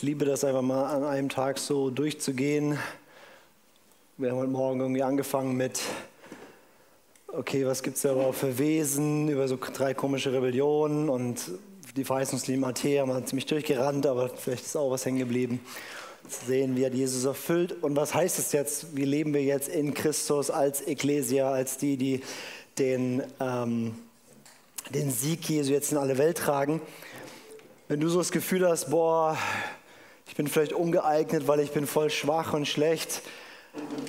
Ich liebe das einfach mal an einem Tag so durchzugehen. Wir haben heute Morgen irgendwie angefangen mit, okay, was gibt es da überhaupt für Wesen, über so drei komische Rebellionen und die Verheißungslinie Matthäa haben wir ziemlich durchgerannt, aber vielleicht ist auch was hängen geblieben. Zu sehen, wie hat Jesus erfüllt und was heißt es jetzt, wie leben wir jetzt in Christus als Ekklesia, als die, die den, ähm, den Sieg Jesu jetzt in alle Welt tragen. Wenn du so das Gefühl hast, boah, ich bin vielleicht ungeeignet, weil ich bin voll schwach und schlecht,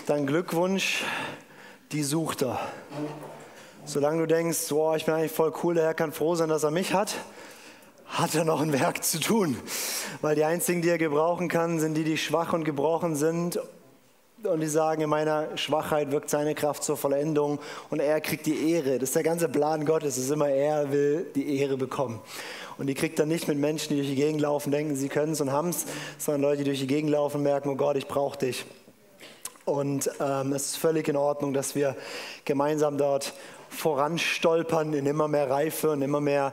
dann Glückwunsch, die sucht er. Solange du denkst, boah, ich bin eigentlich voll cool, der Herr kann froh sein, dass er mich hat, hat er noch ein Werk zu tun. Weil die einzigen, die er gebrauchen kann, sind die, die schwach und gebrochen sind und die sagen, in meiner Schwachheit wirkt seine Kraft zur Vollendung und er kriegt die Ehre. Das ist der ganze Plan Gottes, es ist immer er will die Ehre bekommen. Und die kriegt er nicht mit Menschen, die durch die Gegend laufen, denken, sie können es und haben es, sondern Leute, die durch die Gegend laufen merken, oh Gott, ich brauche dich. Und ähm, es ist völlig in Ordnung, dass wir gemeinsam dort voranstolpern in immer mehr Reife und immer mehr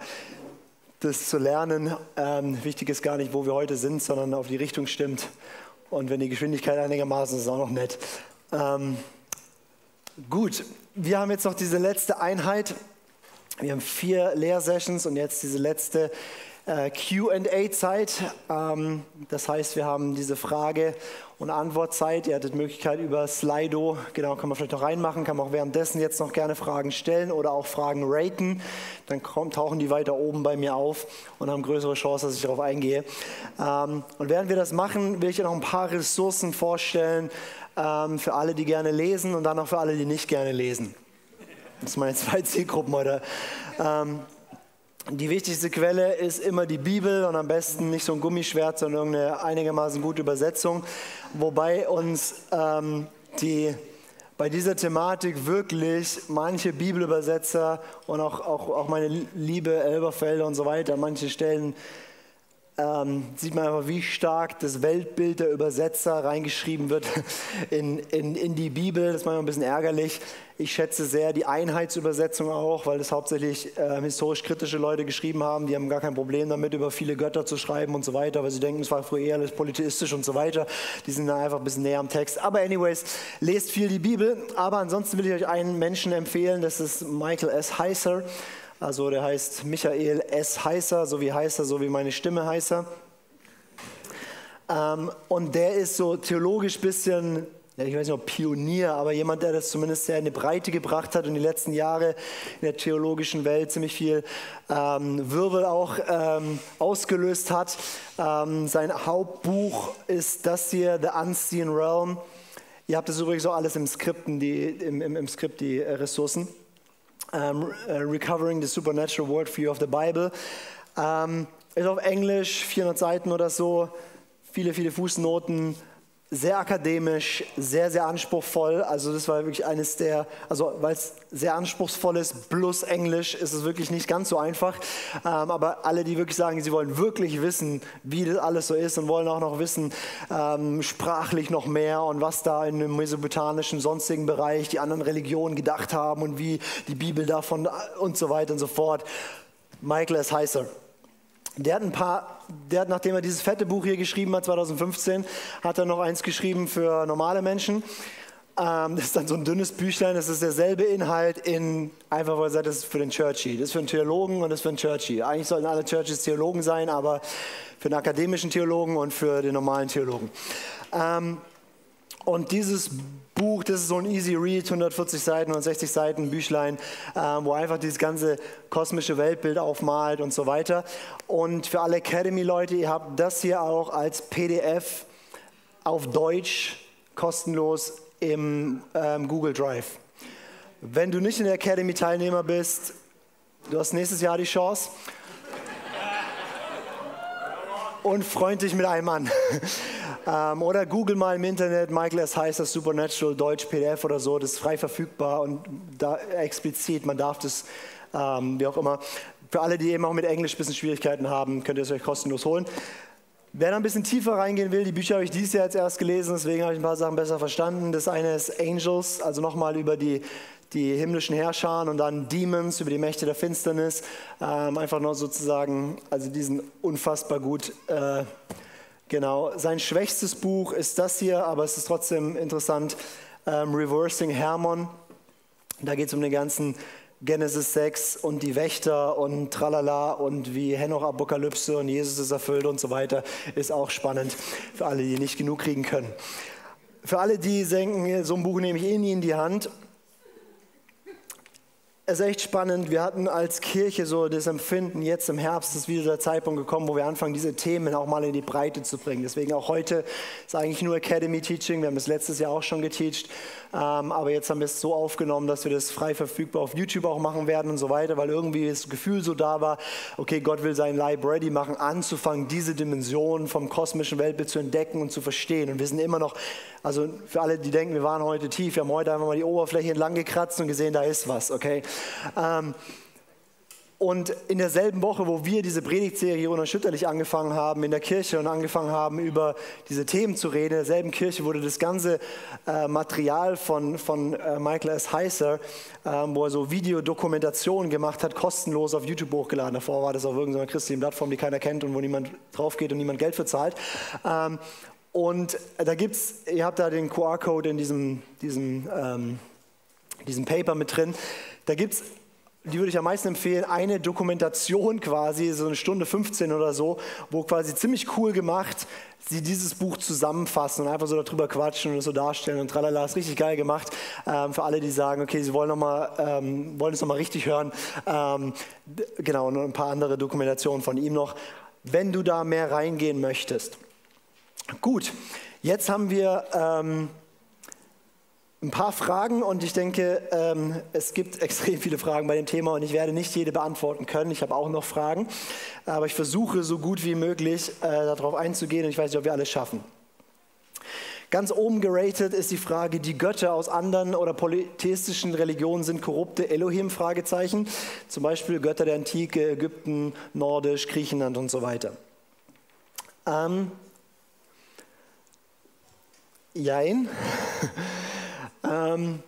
das zu lernen. Ähm, wichtig ist gar nicht, wo wir heute sind, sondern auf die Richtung stimmt. Und wenn die Geschwindigkeit einigermaßen ist, ist auch noch nett. Ähm, gut, wir haben jetzt noch diese letzte Einheit. Wir haben vier Lehrsessions und jetzt diese letzte äh, QA-Zeit. Ähm, das heißt, wir haben diese Frage- und Antwortzeit. Ihr hattet Möglichkeit über Slido, genau, kann man vielleicht noch reinmachen, kann man auch währenddessen jetzt noch gerne Fragen stellen oder auch Fragen raten. Dann kommt, tauchen die weiter oben bei mir auf und haben größere Chance, dass ich darauf eingehe. Ähm, und während wir das machen, will ich dir noch ein paar Ressourcen vorstellen ähm, für alle, die gerne lesen und dann auch für alle, die nicht gerne lesen. Das sind meine zwei Zielgruppen heute. Ähm, die wichtigste Quelle ist immer die Bibel und am besten nicht so ein Gummischwert, sondern irgendeine einigermaßen gute Übersetzung. Wobei uns ähm, die, bei dieser Thematik wirklich manche Bibelübersetzer und auch, auch, auch meine liebe Elberfelder und so weiter, manche Stellen ähm, sieht man einfach, wie stark das Weltbild der Übersetzer reingeschrieben wird in, in, in die Bibel. Das ist manchmal ein bisschen ärgerlich. Ich schätze sehr die Einheitsübersetzung auch, weil das hauptsächlich äh, historisch kritische Leute geschrieben haben. Die haben gar kein Problem damit, über viele Götter zu schreiben und so weiter, weil sie denken, es war früher alles polytheistisch und so weiter. Die sind da einfach ein bisschen näher am Text. Aber anyways, lest viel die Bibel. Aber ansonsten will ich euch einen Menschen empfehlen, das ist Michael S. Heiser. Also der heißt Michael S. Heißer, so wie Heißer, so wie meine Stimme Heißer. Ähm, und der ist so theologisch ein bisschen, ich weiß nicht ob Pionier, aber jemand, der das zumindest sehr in die Breite gebracht hat und die letzten Jahre in der theologischen Welt ziemlich viel ähm, Wirbel auch ähm, ausgelöst hat. Ähm, sein Hauptbuch ist das hier, The Unseen Realm. Ihr habt das übrigens auch alles im, Skripten, die, im, im, im Skript, die äh, Ressourcen um, uh, Recovering the Supernatural Worldview of the Bible. Um, ist auf Englisch, 400 Seiten oder so, viele, viele Fußnoten, sehr akademisch, sehr, sehr anspruchsvoll. Also das war wirklich eines der, also weil es sehr anspruchsvoll ist, plus Englisch, ist es wirklich nicht ganz so einfach. Ähm, aber alle, die wirklich sagen, sie wollen wirklich wissen, wie das alles so ist und wollen auch noch wissen, ähm, sprachlich noch mehr und was da in dem mesopotamischen, sonstigen Bereich die anderen Religionen gedacht haben und wie die Bibel davon und so weiter und so fort. Michael S. Heiser. Der hat ein paar, der hat, nachdem er dieses fette Buch hier geschrieben hat, 2015, hat er noch eins geschrieben für normale Menschen. Ähm, das ist dann so ein dünnes Büchlein, das ist derselbe Inhalt in, einfach weil er sagt, das ist für den Churchy. Das ist für einen Theologen und das ist für einen Churchy. Eigentlich sollten alle Churches Theologen sein, aber für den akademischen Theologen und für den normalen Theologen. Ähm, und dieses Buch, das ist so ein Easy Read, 140 Seiten, 160 Seiten Büchlein, äh, wo einfach dieses ganze kosmische Weltbild aufmalt und so weiter. Und für alle Academy-Leute, ihr habt das hier auch als PDF auf Deutsch kostenlos im ähm, Google Drive. Wenn du nicht in der Academy Teilnehmer bist, du hast nächstes Jahr die Chance und freund dich mit einem an. ähm, oder google mal im Internet, Michael S. Heißer Supernatural Deutsch PDF oder so, das ist frei verfügbar und da explizit, man darf das, ähm, wie auch immer. Für alle, die eben auch mit Englisch ein bisschen Schwierigkeiten haben, könnt ihr es euch kostenlos holen. Wer da ein bisschen tiefer reingehen will, die Bücher habe ich dieses Jahr jetzt erst gelesen, deswegen habe ich ein paar Sachen besser verstanden. Das eine ist Angels, also nochmal über die die himmlischen Herrscher und dann Demons über die Mächte der Finsternis. Ähm, einfach nur sozusagen, also die sind unfassbar gut äh, Genau, sein schwächstes Buch ist das hier, aber es ist trotzdem interessant, ähm, Reversing Hermon. Da geht es um den ganzen Genesis 6 und die Wächter und tralala und wie Henoch Apokalypse und Jesus ist erfüllt und so weiter, ist auch spannend für alle, die nicht genug kriegen können. Für alle, die denken, so ein Buch nehme ich eh nie in die Hand, es ist echt spannend. Wir hatten als Kirche so das Empfinden, jetzt im Herbst ist wieder der Zeitpunkt gekommen, wo wir anfangen, diese Themen auch mal in die Breite zu bringen. Deswegen auch heute ist eigentlich nur Academy Teaching. Wir haben es letztes Jahr auch schon geteacht. Ähm, aber jetzt haben wir es so aufgenommen, dass wir das frei verfügbar auf YouTube auch machen werden und so weiter, weil irgendwie das Gefühl so da war, okay, Gott will sein Leib ready machen, anzufangen, diese Dimension vom kosmischen Weltbild zu entdecken und zu verstehen. Und wir sind immer noch, also für alle, die denken, wir waren heute tief, wir haben heute einfach mal die Oberfläche entlang gekratzt und gesehen, da ist was, okay? Ähm, und in derselben Woche, wo wir diese Predigtserie unerschütterlich angefangen haben in der Kirche und angefangen haben, über diese Themen zu reden, in derselben Kirche wurde das ganze äh, Material von, von äh, Michael S. Heiser, äh, wo er so Videodokumentationen gemacht hat, kostenlos auf YouTube hochgeladen. Davor war das auf irgendeiner christlichen Plattform, die keiner kennt und wo niemand drauf geht und niemand Geld für zahlt. Ähm, und da gibt es, ihr habt da den QR-Code in diesem, diesem, ähm, diesem Paper mit drin. Da gibt es die würde ich am meisten empfehlen, eine Dokumentation quasi, so eine Stunde 15 oder so, wo quasi ziemlich cool gemacht sie dieses Buch zusammenfassen und einfach so darüber quatschen und es so darstellen und tralala, ist richtig geil gemacht. Ähm, für alle, die sagen, okay, sie wollen, noch mal, ähm, wollen es nochmal richtig hören. Ähm, genau, und ein paar andere Dokumentationen von ihm noch, wenn du da mehr reingehen möchtest. Gut, jetzt haben wir ähm, ein paar Fragen und ich denke, ähm, es gibt extrem viele Fragen bei dem Thema und ich werde nicht jede beantworten können. Ich habe auch noch Fragen, aber ich versuche so gut wie möglich äh, darauf einzugehen und ich weiß nicht, ob wir alles schaffen. Ganz oben geratet ist die Frage, die Götter aus anderen oder polytheistischen Religionen sind korrupte Elohim? Fragezeichen. Zum Beispiel Götter der Antike, Ägypten, Nordisch, Griechenland und so weiter. Ähm, jein. Ähm,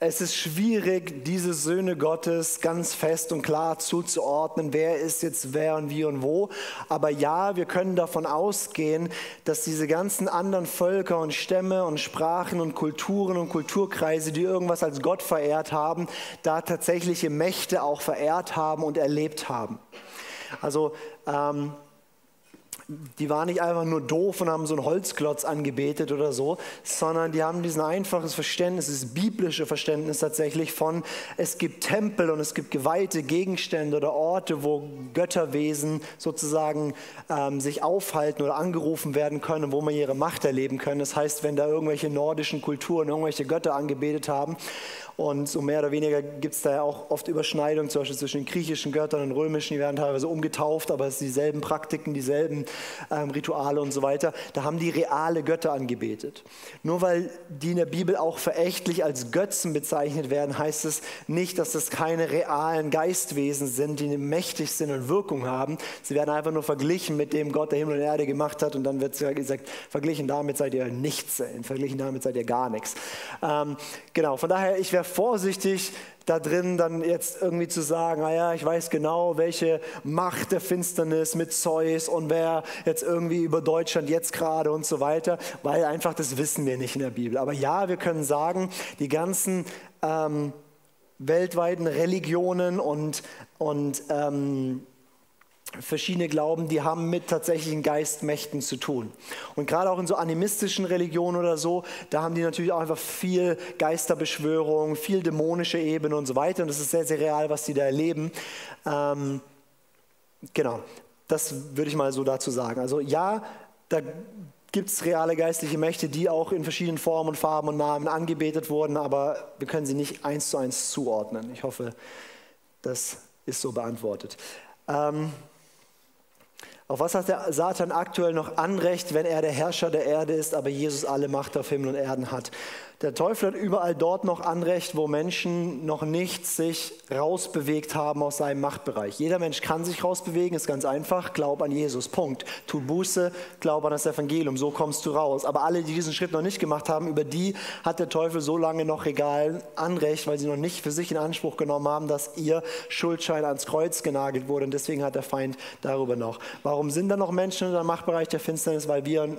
es ist schwierig, diese Söhne Gottes ganz fest und klar zuzuordnen, wer ist jetzt wer und wie und wo. Aber ja, wir können davon ausgehen, dass diese ganzen anderen Völker und Stämme und Sprachen und Kulturen und Kulturkreise, die irgendwas als Gott verehrt haben, da tatsächliche Mächte auch verehrt haben und erlebt haben. Also ähm, die waren nicht einfach nur doof und haben so einen Holzklotz angebetet oder so, sondern die haben diesen einfaches Verständnis, dieses biblische Verständnis tatsächlich von, es gibt Tempel und es gibt geweihte Gegenstände oder Orte, wo Götterwesen sozusagen ähm, sich aufhalten oder angerufen werden können, wo man ihre Macht erleben können. Das heißt, wenn da irgendwelche nordischen Kulturen irgendwelche Götter angebetet haben und so mehr oder weniger gibt es da ja auch oft Überschneidungen, zum Beispiel zwischen den griechischen Göttern und römischen, die werden teilweise umgetauft, aber es sind dieselben Praktiken, dieselben ähm, Rituale und so weiter. Da haben die reale Götter angebetet. Nur weil die in der Bibel auch verächtlich als Götzen bezeichnet werden, heißt es nicht, dass das keine realen Geistwesen sind, die mächtig sind und Wirkung haben. Sie werden einfach nur verglichen mit dem Gott, der Himmel und Erde gemacht hat und dann wird gesagt, verglichen damit seid ihr nichts, verglichen damit seid ihr gar nichts. Ähm, genau, von daher, ich wäre vorsichtig da drin dann jetzt irgendwie zu sagen, naja, ah ich weiß genau, welche Macht der Finsternis mit Zeus und wer jetzt irgendwie über Deutschland jetzt gerade und so weiter, weil einfach das wissen wir nicht in der Bibel. Aber ja, wir können sagen, die ganzen ähm, weltweiten Religionen und, und ähm, verschiedene Glauben, die haben mit tatsächlichen Geistmächten zu tun. Und gerade auch in so animistischen Religionen oder so, da haben die natürlich auch einfach viel Geisterbeschwörung, viel dämonische Ebene und so weiter. Und das ist sehr, sehr real, was die da erleben. Ähm, genau, das würde ich mal so dazu sagen. Also ja, da gibt es reale geistliche Mächte, die auch in verschiedenen Formen und Farben und Namen angebetet wurden, aber wir können sie nicht eins zu eins zuordnen. Ich hoffe, das ist so beantwortet. Ähm, auf was hat der Satan aktuell noch Anrecht, wenn er der Herrscher der Erde ist, aber Jesus alle Macht auf Himmel und Erden hat? Der Teufel hat überall dort noch Anrecht, wo Menschen noch nicht sich rausbewegt haben aus seinem Machtbereich. Jeder Mensch kann sich rausbewegen, ist ganz einfach. Glaub an Jesus. Punkt. Tu Buße, glaub an das Evangelium. So kommst du raus. Aber alle, die diesen Schritt noch nicht gemacht haben, über die hat der Teufel so lange noch regal Anrecht, weil sie noch nicht für sich in Anspruch genommen haben, dass ihr Schuldschein ans Kreuz genagelt wurde. Und deswegen hat der Feind darüber noch. Warum sind da noch Menschen in der Machtbereich der Finsternis? Weil wir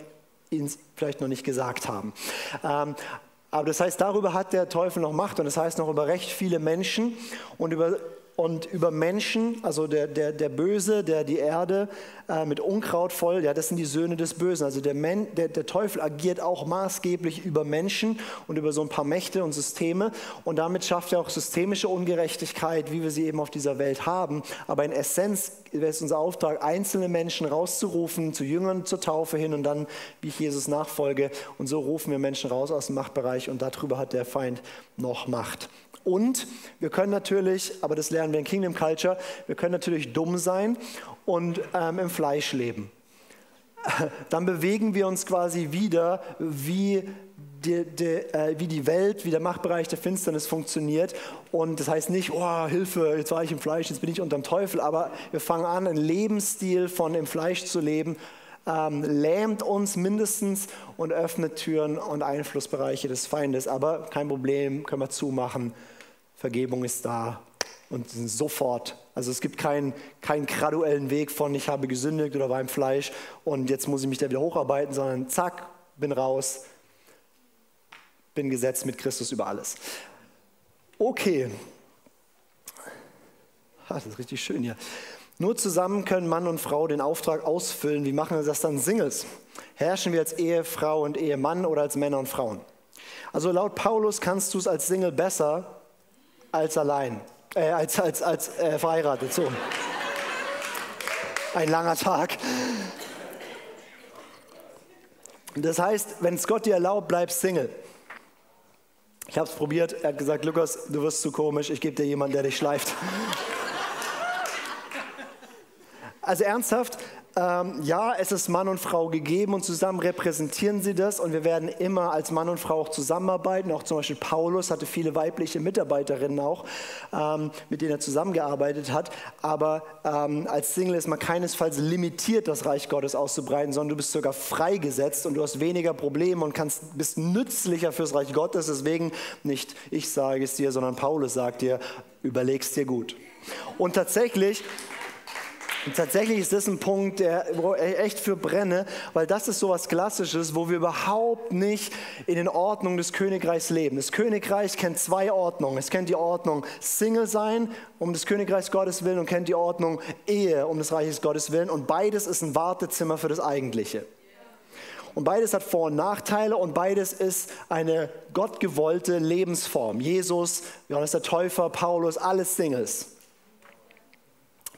ihnen vielleicht noch nicht gesagt haben. Ähm, aber das heißt, darüber hat der Teufel noch Macht und das heißt noch über recht viele Menschen und über und über Menschen, also der, der, der Böse, der die Erde äh, mit Unkraut voll, ja, das sind die Söhne des Bösen. Also der, Men, der, der Teufel agiert auch maßgeblich über Menschen und über so ein paar Mächte und Systeme und damit schafft er auch systemische Ungerechtigkeit, wie wir sie eben auf dieser Welt haben. Aber in Essenz es unser Auftrag, einzelne Menschen rauszurufen, zu Jüngern zur Taufe hin und dann, wie ich Jesus nachfolge. Und so rufen wir Menschen raus aus dem Machtbereich und darüber hat der Feind noch Macht. Und wir können natürlich, aber das lernen wir in Kingdom Culture, wir können natürlich dumm sein und ähm, im Fleisch leben. Dann bewegen wir uns quasi wieder, wie die, die, äh, wie die Welt, wie der Machtbereich der Finsternis funktioniert. Und das heißt nicht, oh, Hilfe, jetzt war ich im Fleisch, jetzt bin ich unterm Teufel, aber wir fangen an, einen Lebensstil von im Fleisch zu leben, ähm, lähmt uns mindestens und öffnet Türen und Einflussbereiche des Feindes. Aber kein Problem, können wir zumachen Vergebung ist da und sofort. Also es gibt keinen, keinen graduellen Weg von ich habe gesündigt oder war im Fleisch und jetzt muss ich mich da wieder hocharbeiten, sondern zack, bin raus, bin gesetzt mit Christus über alles. Okay. Ah, das ist richtig schön hier. Nur zusammen können Mann und Frau den Auftrag ausfüllen. Wie machen wir das dann Singles? Herrschen wir als Ehefrau und Ehemann oder als Männer und Frauen? Also laut Paulus kannst du es als Single besser als allein, äh, als, als, als äh, verheiratet. So. Ein langer Tag. Das heißt, wenn es Gott dir erlaubt, bleib Single. Ich habe es probiert. Er hat gesagt, Lukas, du wirst zu komisch. Ich gebe dir jemanden, der dich schleift. Also ernsthaft, ähm, ja, es ist Mann und Frau gegeben und zusammen repräsentieren sie das und wir werden immer als Mann und Frau auch zusammenarbeiten. Auch zum Beispiel Paulus hatte viele weibliche Mitarbeiterinnen auch, ähm, mit denen er zusammengearbeitet hat. Aber ähm, als Single ist man keinesfalls limitiert, das Reich Gottes auszubreiten, sondern du bist sogar freigesetzt und du hast weniger Probleme und kannst, bist nützlicher fürs Reich Gottes. Deswegen nicht ich sage es dir, sondern Paulus sagt dir, überlegst dir gut. Und tatsächlich und tatsächlich ist das ein Punkt, der, wo ich echt für brenne, weil das ist so was Klassisches, wo wir überhaupt nicht in den Ordnungen des Königreichs leben. Das Königreich kennt zwei Ordnungen. Es kennt die Ordnung Single sein um des Königreichs Gottes willen und kennt die Ordnung Ehe um des Reiches Gottes willen. Und beides ist ein Wartezimmer für das Eigentliche. Und beides hat Vor- und Nachteile und beides ist eine gottgewollte Lebensform. Jesus, Johannes der Täufer, Paulus, alles Singles.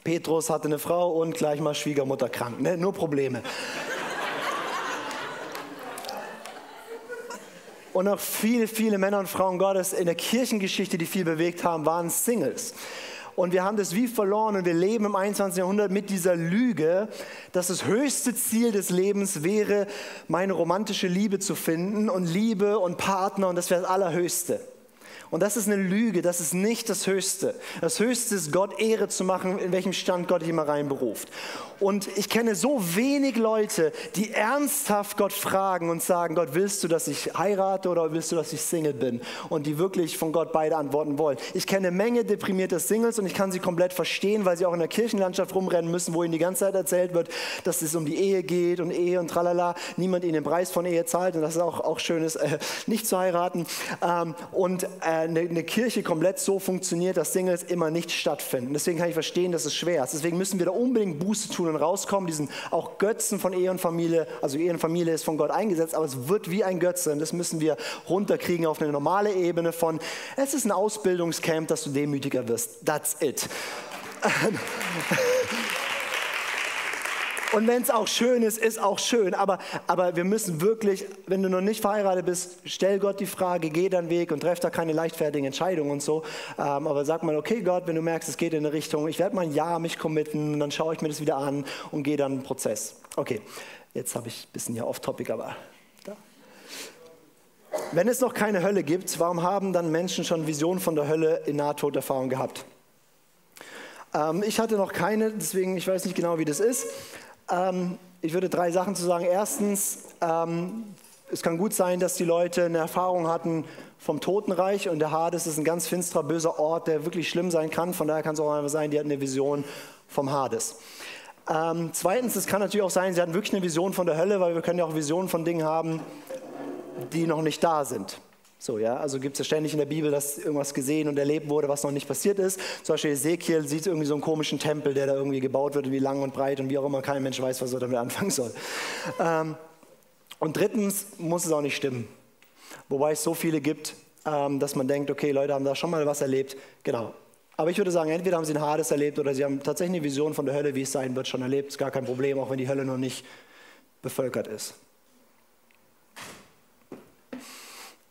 Petrus hatte eine Frau und gleich mal Schwiegermutter krank. Ne? Nur Probleme. Und auch viele, viele Männer und Frauen Gottes in der Kirchengeschichte, die viel bewegt haben, waren Singles. Und wir haben das wie verloren und wir leben im 21. Jahrhundert mit dieser Lüge, dass das höchste Ziel des Lebens wäre, meine romantische Liebe zu finden und Liebe und Partner und das wäre das Allerhöchste. Und das ist eine Lüge, das ist nicht das Höchste. Das Höchste ist, Gott Ehre zu machen, in welchem Stand Gott dich immer reinberuft. Und ich kenne so wenig Leute, die ernsthaft Gott fragen und sagen, Gott, willst du, dass ich heirate oder willst du, dass ich Single bin? Und die wirklich von Gott beide antworten wollen. Ich kenne eine Menge deprimierte Singles und ich kann sie komplett verstehen, weil sie auch in der Kirchenlandschaft rumrennen müssen, wo ihnen die ganze Zeit erzählt wird, dass es um die Ehe geht und Ehe und tralala, niemand ihnen den Preis von Ehe zahlt und das ist auch, auch schön ist, äh, nicht zu heiraten. Ähm, und äh, eine, eine Kirche komplett so funktioniert, dass Singles immer nicht stattfinden. Deswegen kann ich verstehen, dass es schwer ist. Deswegen müssen wir da unbedingt Buße tun und rauskommen, diesen auch Götzen von Ehe und Familie, also Ehe und Familie ist von Gott eingesetzt, aber es wird wie ein Götze und das müssen wir runterkriegen auf eine normale Ebene von, es ist ein Ausbildungscamp, dass du demütiger wirst. That's it. Und wenn es auch schön ist, ist auch schön. Aber, aber wir müssen wirklich, wenn du noch nicht verheiratet bist, stell Gott die Frage, geh deinen Weg und treff da keine leichtfertigen Entscheidungen und so. Ähm, aber sag mal, okay Gott, wenn du merkst, es geht in eine Richtung, ich werde mal ein Jahr mich committen, dann schaue ich mir das wieder an und gehe dann einen Prozess. Okay, jetzt habe ich ein bisschen hier off-topic, aber da. Wenn es noch keine Hölle gibt, warum haben dann Menschen schon Visionen von der Hölle in Nahtoderfahrung gehabt? Ähm, ich hatte noch keine, deswegen ich weiß nicht genau, wie das ist. Ähm, ich würde drei Sachen zu sagen. Erstens, ähm, es kann gut sein, dass die Leute eine Erfahrung hatten vom Totenreich und der Hades ist ein ganz finsterer, böser Ort, der wirklich schlimm sein kann. Von daher kann es auch einfach sein, die hatten eine Vision vom Hades. Ähm, zweitens, es kann natürlich auch sein, sie hatten wirklich eine Vision von der Hölle, weil wir können ja auch Visionen von Dingen haben, die noch nicht da sind. So, ja, also gibt es ja ständig in der Bibel, dass irgendwas gesehen und erlebt wurde, was noch nicht passiert ist. Zum Beispiel Ezekiel sieht irgendwie so einen komischen Tempel, der da irgendwie gebaut wird, wie lang und breit und wie auch immer, kein Mensch weiß, was er damit anfangen soll. Ähm, und drittens muss es auch nicht stimmen. Wobei es so viele gibt, ähm, dass man denkt, okay, Leute haben da schon mal was erlebt. Genau. Aber ich würde sagen, entweder haben sie ein Hades erlebt oder sie haben tatsächlich eine Vision von der Hölle, wie es sein wird, schon erlebt. Ist gar kein Problem, auch wenn die Hölle noch nicht bevölkert ist.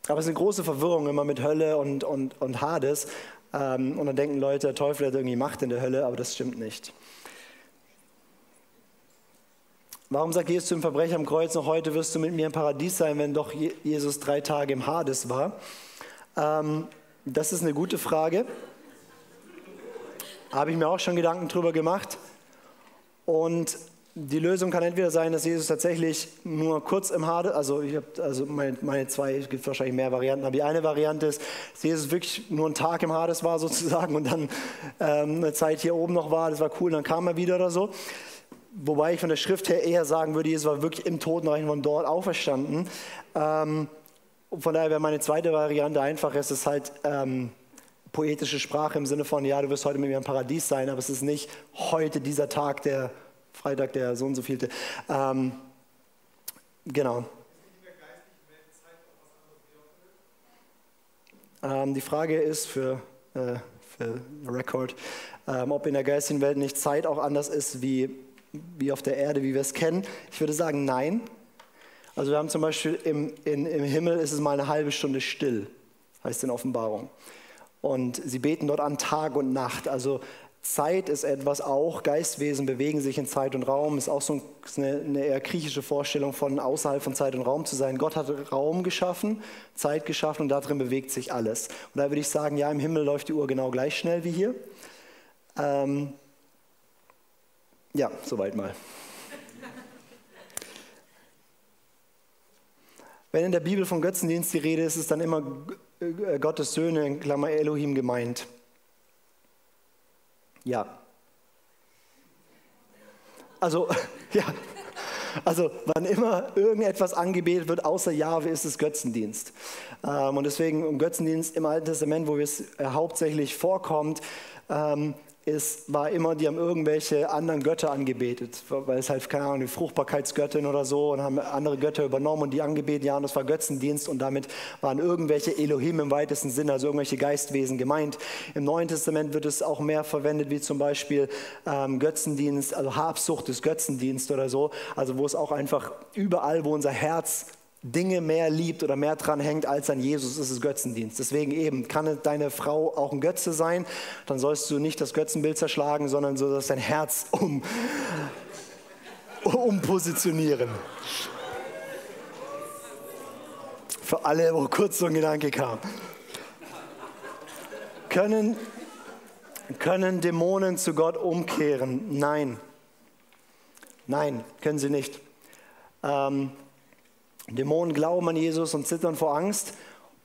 Aber es ist eine große Verwirrung immer mit Hölle und, und, und Hades. Ähm, und dann denken Leute, der Teufel hat irgendwie Macht in der Hölle, aber das stimmt nicht. Warum sagt Jesus zum Verbrecher am Kreuz noch heute wirst du mit mir im Paradies sein, wenn doch Jesus drei Tage im Hades war? Ähm, das ist eine gute Frage. Habe ich mir auch schon Gedanken drüber gemacht. Und die Lösung kann entweder sein, dass Jesus tatsächlich nur kurz im Hades, also ich habe also meine, meine, zwei, es gibt wahrscheinlich mehr Varianten, aber die eine Variante ist, dass Jesus wirklich nur einen Tag im Hades war sozusagen und dann ähm, eine Zeit hier oben noch war, das war cool, dann kam er wieder oder so. Wobei ich von der Schrift her eher sagen würde, Jesus war wirklich im Totenreich von dort auferstanden. Ähm, von daher wäre meine zweite Variante einfach, es ist halt ähm, poetische Sprache im Sinne von, ja, du wirst heute mit mir im Paradies sein, aber es ist nicht heute dieser Tag der Freitag der so und so vielte. Ähm, genau. Ähm, die Frage ist für, äh, für Record, ähm, ob in der geistigen Welt nicht Zeit auch anders ist wie, wie auf der Erde, wie wir es kennen. Ich würde sagen, nein. Also wir haben zum Beispiel im, in, im Himmel ist es mal eine halbe Stunde still, heißt in Offenbarung. Und sie beten dort an Tag und Nacht. Also Zeit ist etwas auch, Geistwesen bewegen sich in Zeit und Raum, ist auch so eine, eine, eher griechische Vorstellung von außerhalb von Zeit und Raum zu sein. Gott hat Raum geschaffen, Zeit geschaffen und darin bewegt sich alles. Und da würde ich sagen, ja, im Himmel läuft die Uhr genau gleich schnell wie hier. Ähm, ja, soweit mal. Wenn in der Bibel von Götzendienst die Rede ist, ist dann immer Gottes Söhne, in Klammer Elohim gemeint. Ja. Also, ja. Also, wann immer irgendetwas angebetet wird, außer Jahwe, ist es Götzendienst. Ähm, und deswegen, um Götzendienst im Alten Testament, wo es äh, hauptsächlich vorkommt, ähm, ist, war immer, die haben irgendwelche anderen Götter angebetet, weil es halt, keine Ahnung, die Fruchtbarkeitsgöttin oder so und haben andere Götter übernommen und die angebetet, ja, und das war Götzendienst und damit waren irgendwelche Elohim im weitesten Sinne, also irgendwelche Geistwesen gemeint. Im Neuen Testament wird es auch mehr verwendet, wie zum Beispiel ähm, Götzendienst, also Habsucht des Götzendienst oder so, also wo es auch einfach überall, wo unser Herz Dinge mehr liebt oder mehr dran hängt als an Jesus, ist es Götzendienst. Deswegen eben, kann deine Frau auch ein Götze sein, dann sollst du nicht das Götzenbild zerschlagen, sondern so dass dein Herz um, umpositionieren. Für alle, wo kurz so ein Gedanke kam. Können, können Dämonen zu Gott umkehren? Nein. Nein, können sie nicht. Ähm, Dämonen glauben an Jesus und zittern vor Angst.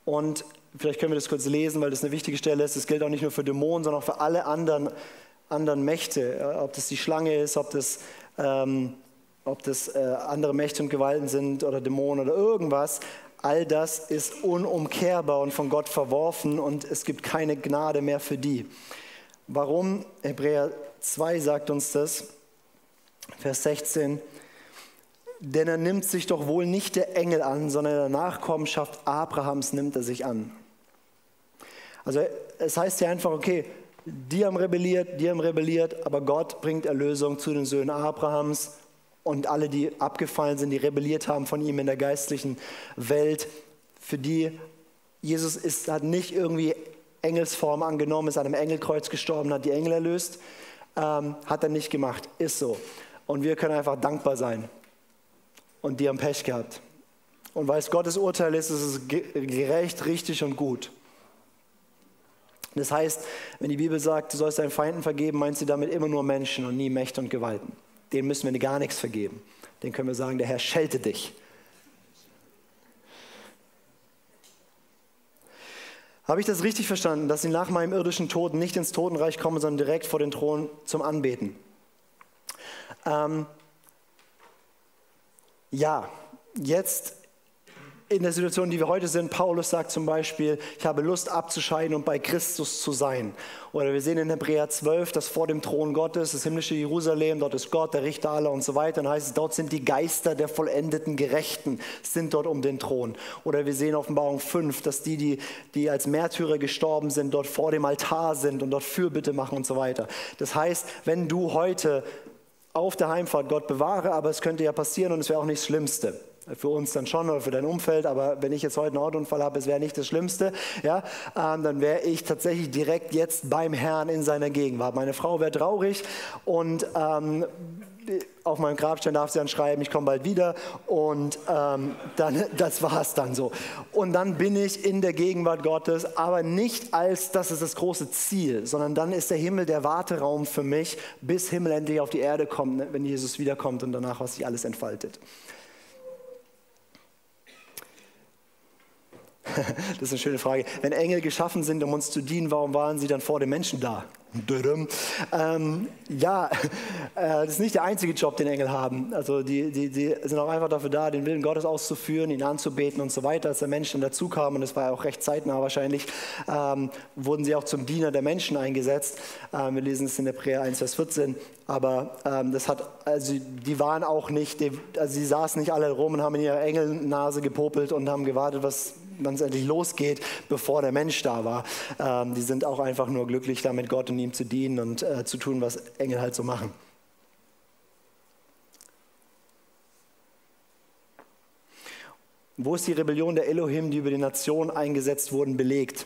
Und vielleicht können wir das kurz lesen, weil das eine wichtige Stelle ist. Das gilt auch nicht nur für Dämonen, sondern auch für alle anderen, anderen Mächte. Ob das die Schlange ist, ob das, ähm, ob das äh, andere Mächte und Gewalten sind oder Dämonen oder irgendwas. All das ist unumkehrbar und von Gott verworfen und es gibt keine Gnade mehr für die. Warum? Hebräer 2 sagt uns das, Vers 16. Denn er nimmt sich doch wohl nicht der Engel an, sondern der Nachkommenschaft Abrahams nimmt er sich an. Also es heißt ja einfach, okay, die haben rebelliert, die haben rebelliert, aber Gott bringt Erlösung zu den Söhnen Abrahams und alle, die abgefallen sind, die rebelliert haben von ihm in der geistlichen Welt, für die Jesus ist, hat nicht irgendwie Engelsform angenommen, ist an einem Engelkreuz gestorben, hat die Engel erlöst, ähm, hat er nicht gemacht, ist so. Und wir können einfach dankbar sein und die haben Pech gehabt. Und weil es Gottes Urteil ist, ist es gerecht, richtig und gut. Das heißt, wenn die Bibel sagt, du sollst deinen Feinden vergeben, meint sie damit immer nur Menschen und nie Mächte und Gewalten. Denen müssen wir gar nichts vergeben. Den können wir sagen, der Herr schelte dich. Habe ich das richtig verstanden, dass sie nach meinem irdischen Tod nicht ins Totenreich kommen, sondern direkt vor den Thron zum Anbeten? Äh, Ähm, ja, jetzt in der Situation, die wir heute sind, Paulus sagt zum Beispiel, ich habe Lust abzuscheiden und bei Christus zu sein. Oder wir sehen in Hebräer 12, dass vor dem Thron Gottes, das himmlische Jerusalem, dort ist Gott, der Richter aller und so weiter. Dann heißt es, dort sind die Geister der vollendeten Gerechten, sind dort um den Thron. Oder wir sehen in Offenbarung 5, dass die, die, die als Märtyrer gestorben sind, dort vor dem Altar sind und dort Fürbitte machen und so weiter. Das heißt, wenn du heute auf der Heimfahrt Gott bewahre, aber es könnte ja passieren und es wäre auch nicht das Schlimmste für uns dann schon oder für dein Umfeld, aber wenn ich jetzt heute einen Autounfall habe, es wäre nicht das Schlimmste, ja, ähm, dann wäre ich tatsächlich direkt jetzt beim Herrn in seiner Gegenwart. Meine Frau wäre traurig und ähm, auf meinem Grabstein darf sie dann schreiben, ich komme bald wieder und ähm, dann, das war es dann so. Und dann bin ich in der Gegenwart Gottes, aber nicht als das ist das große Ziel, sondern dann ist der Himmel der Warteraum für mich, bis Himmel endlich auf die Erde kommt, wenn Jesus wiederkommt und danach, was sich alles entfaltet. Das ist eine schöne Frage. Wenn Engel geschaffen sind, um uns zu dienen, warum waren sie dann vor den Menschen da? Ähm, ja, äh, das ist nicht der einzige Job, den Engel haben. Also die, die, die sind auch einfach dafür da, den Willen Gottes auszuführen, ihn anzubeten und so weiter. Als der Mensch dann dazu kam, und das war ja auch recht zeitnah wahrscheinlich, ähm, wurden sie auch zum Diener der Menschen eingesetzt. Ähm, wir lesen es in der Hebräer 1, Vers 14. Aber ähm, das hat, also die waren auch nicht, die, also sie saßen nicht alle rum und haben in ihrer Engelnase gepopelt und haben gewartet, was wann es endlich losgeht, bevor der Mensch da war. Ähm, die sind auch einfach nur glücklich damit, Gott und ihm zu dienen und äh, zu tun, was Engel halt so machen. Wo ist die Rebellion der Elohim, die über die Nation eingesetzt wurden, belegt?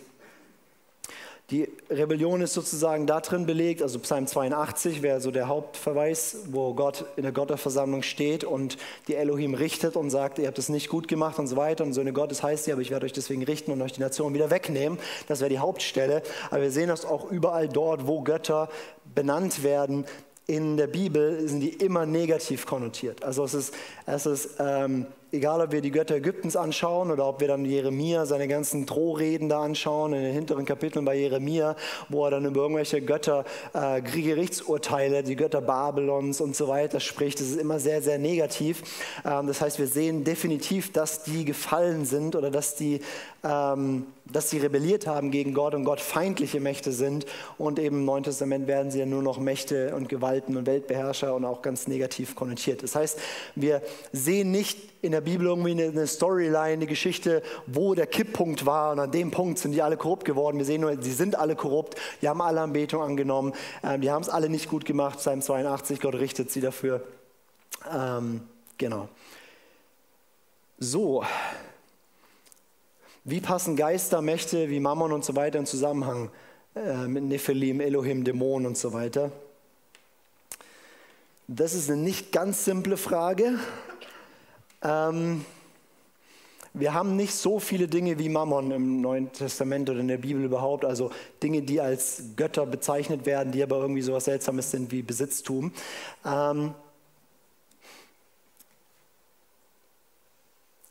Die Rebellion ist sozusagen da drin belegt, also Psalm 82 wäre so der Hauptverweis, wo Gott in der Gottesversammlung steht und die Elohim richtet und sagt, ihr habt es nicht gut gemacht und so weiter. Und Söhne Gottes heißt ja, aber ich werde euch deswegen richten und euch die Nation wieder wegnehmen. Das wäre die Hauptstelle. Aber wir sehen das auch überall dort, wo Götter benannt werden. In der Bibel sind die immer negativ konnotiert. Also es ist, es ist ähm, egal ob wir die Götter Ägyptens anschauen oder ob wir dann Jeremia, seine ganzen Drohreden da anschauen, in den hinteren Kapiteln bei Jeremia, wo er dann über irgendwelche Götter, äh, Gerichtsurteile, die Götter Babylons und so weiter spricht, das ist immer sehr, sehr negativ. Ähm, das heißt, wir sehen definitiv, dass die gefallen sind oder dass die, ähm, dass sie rebelliert haben gegen Gott und Gott feindliche Mächte sind. Und eben im Neuen Testament werden sie ja nur noch Mächte und Gewalten und Weltbeherrscher und auch ganz negativ konnotiert. Das heißt, wir sehen nicht in der Bibel irgendwie eine Storyline, eine Geschichte, wo der Kipppunkt war und an dem Punkt sind die alle korrupt geworden. Wir sehen nur, sie sind alle korrupt, die haben alle Anbetung angenommen, ähm, die haben es alle nicht gut gemacht. Psalm 82, Gott richtet sie dafür. Ähm, genau. So, wie passen Geister, Mächte wie Mammon und so weiter in Zusammenhang äh, mit Nephilim, Elohim, Dämonen und so weiter? Das ist eine nicht ganz simple Frage. Ähm, wir haben nicht so viele Dinge wie Mammon im Neuen Testament oder in der Bibel überhaupt, also Dinge, die als Götter bezeichnet werden, die aber irgendwie so etwas Seltsames sind wie Besitztum. Ähm,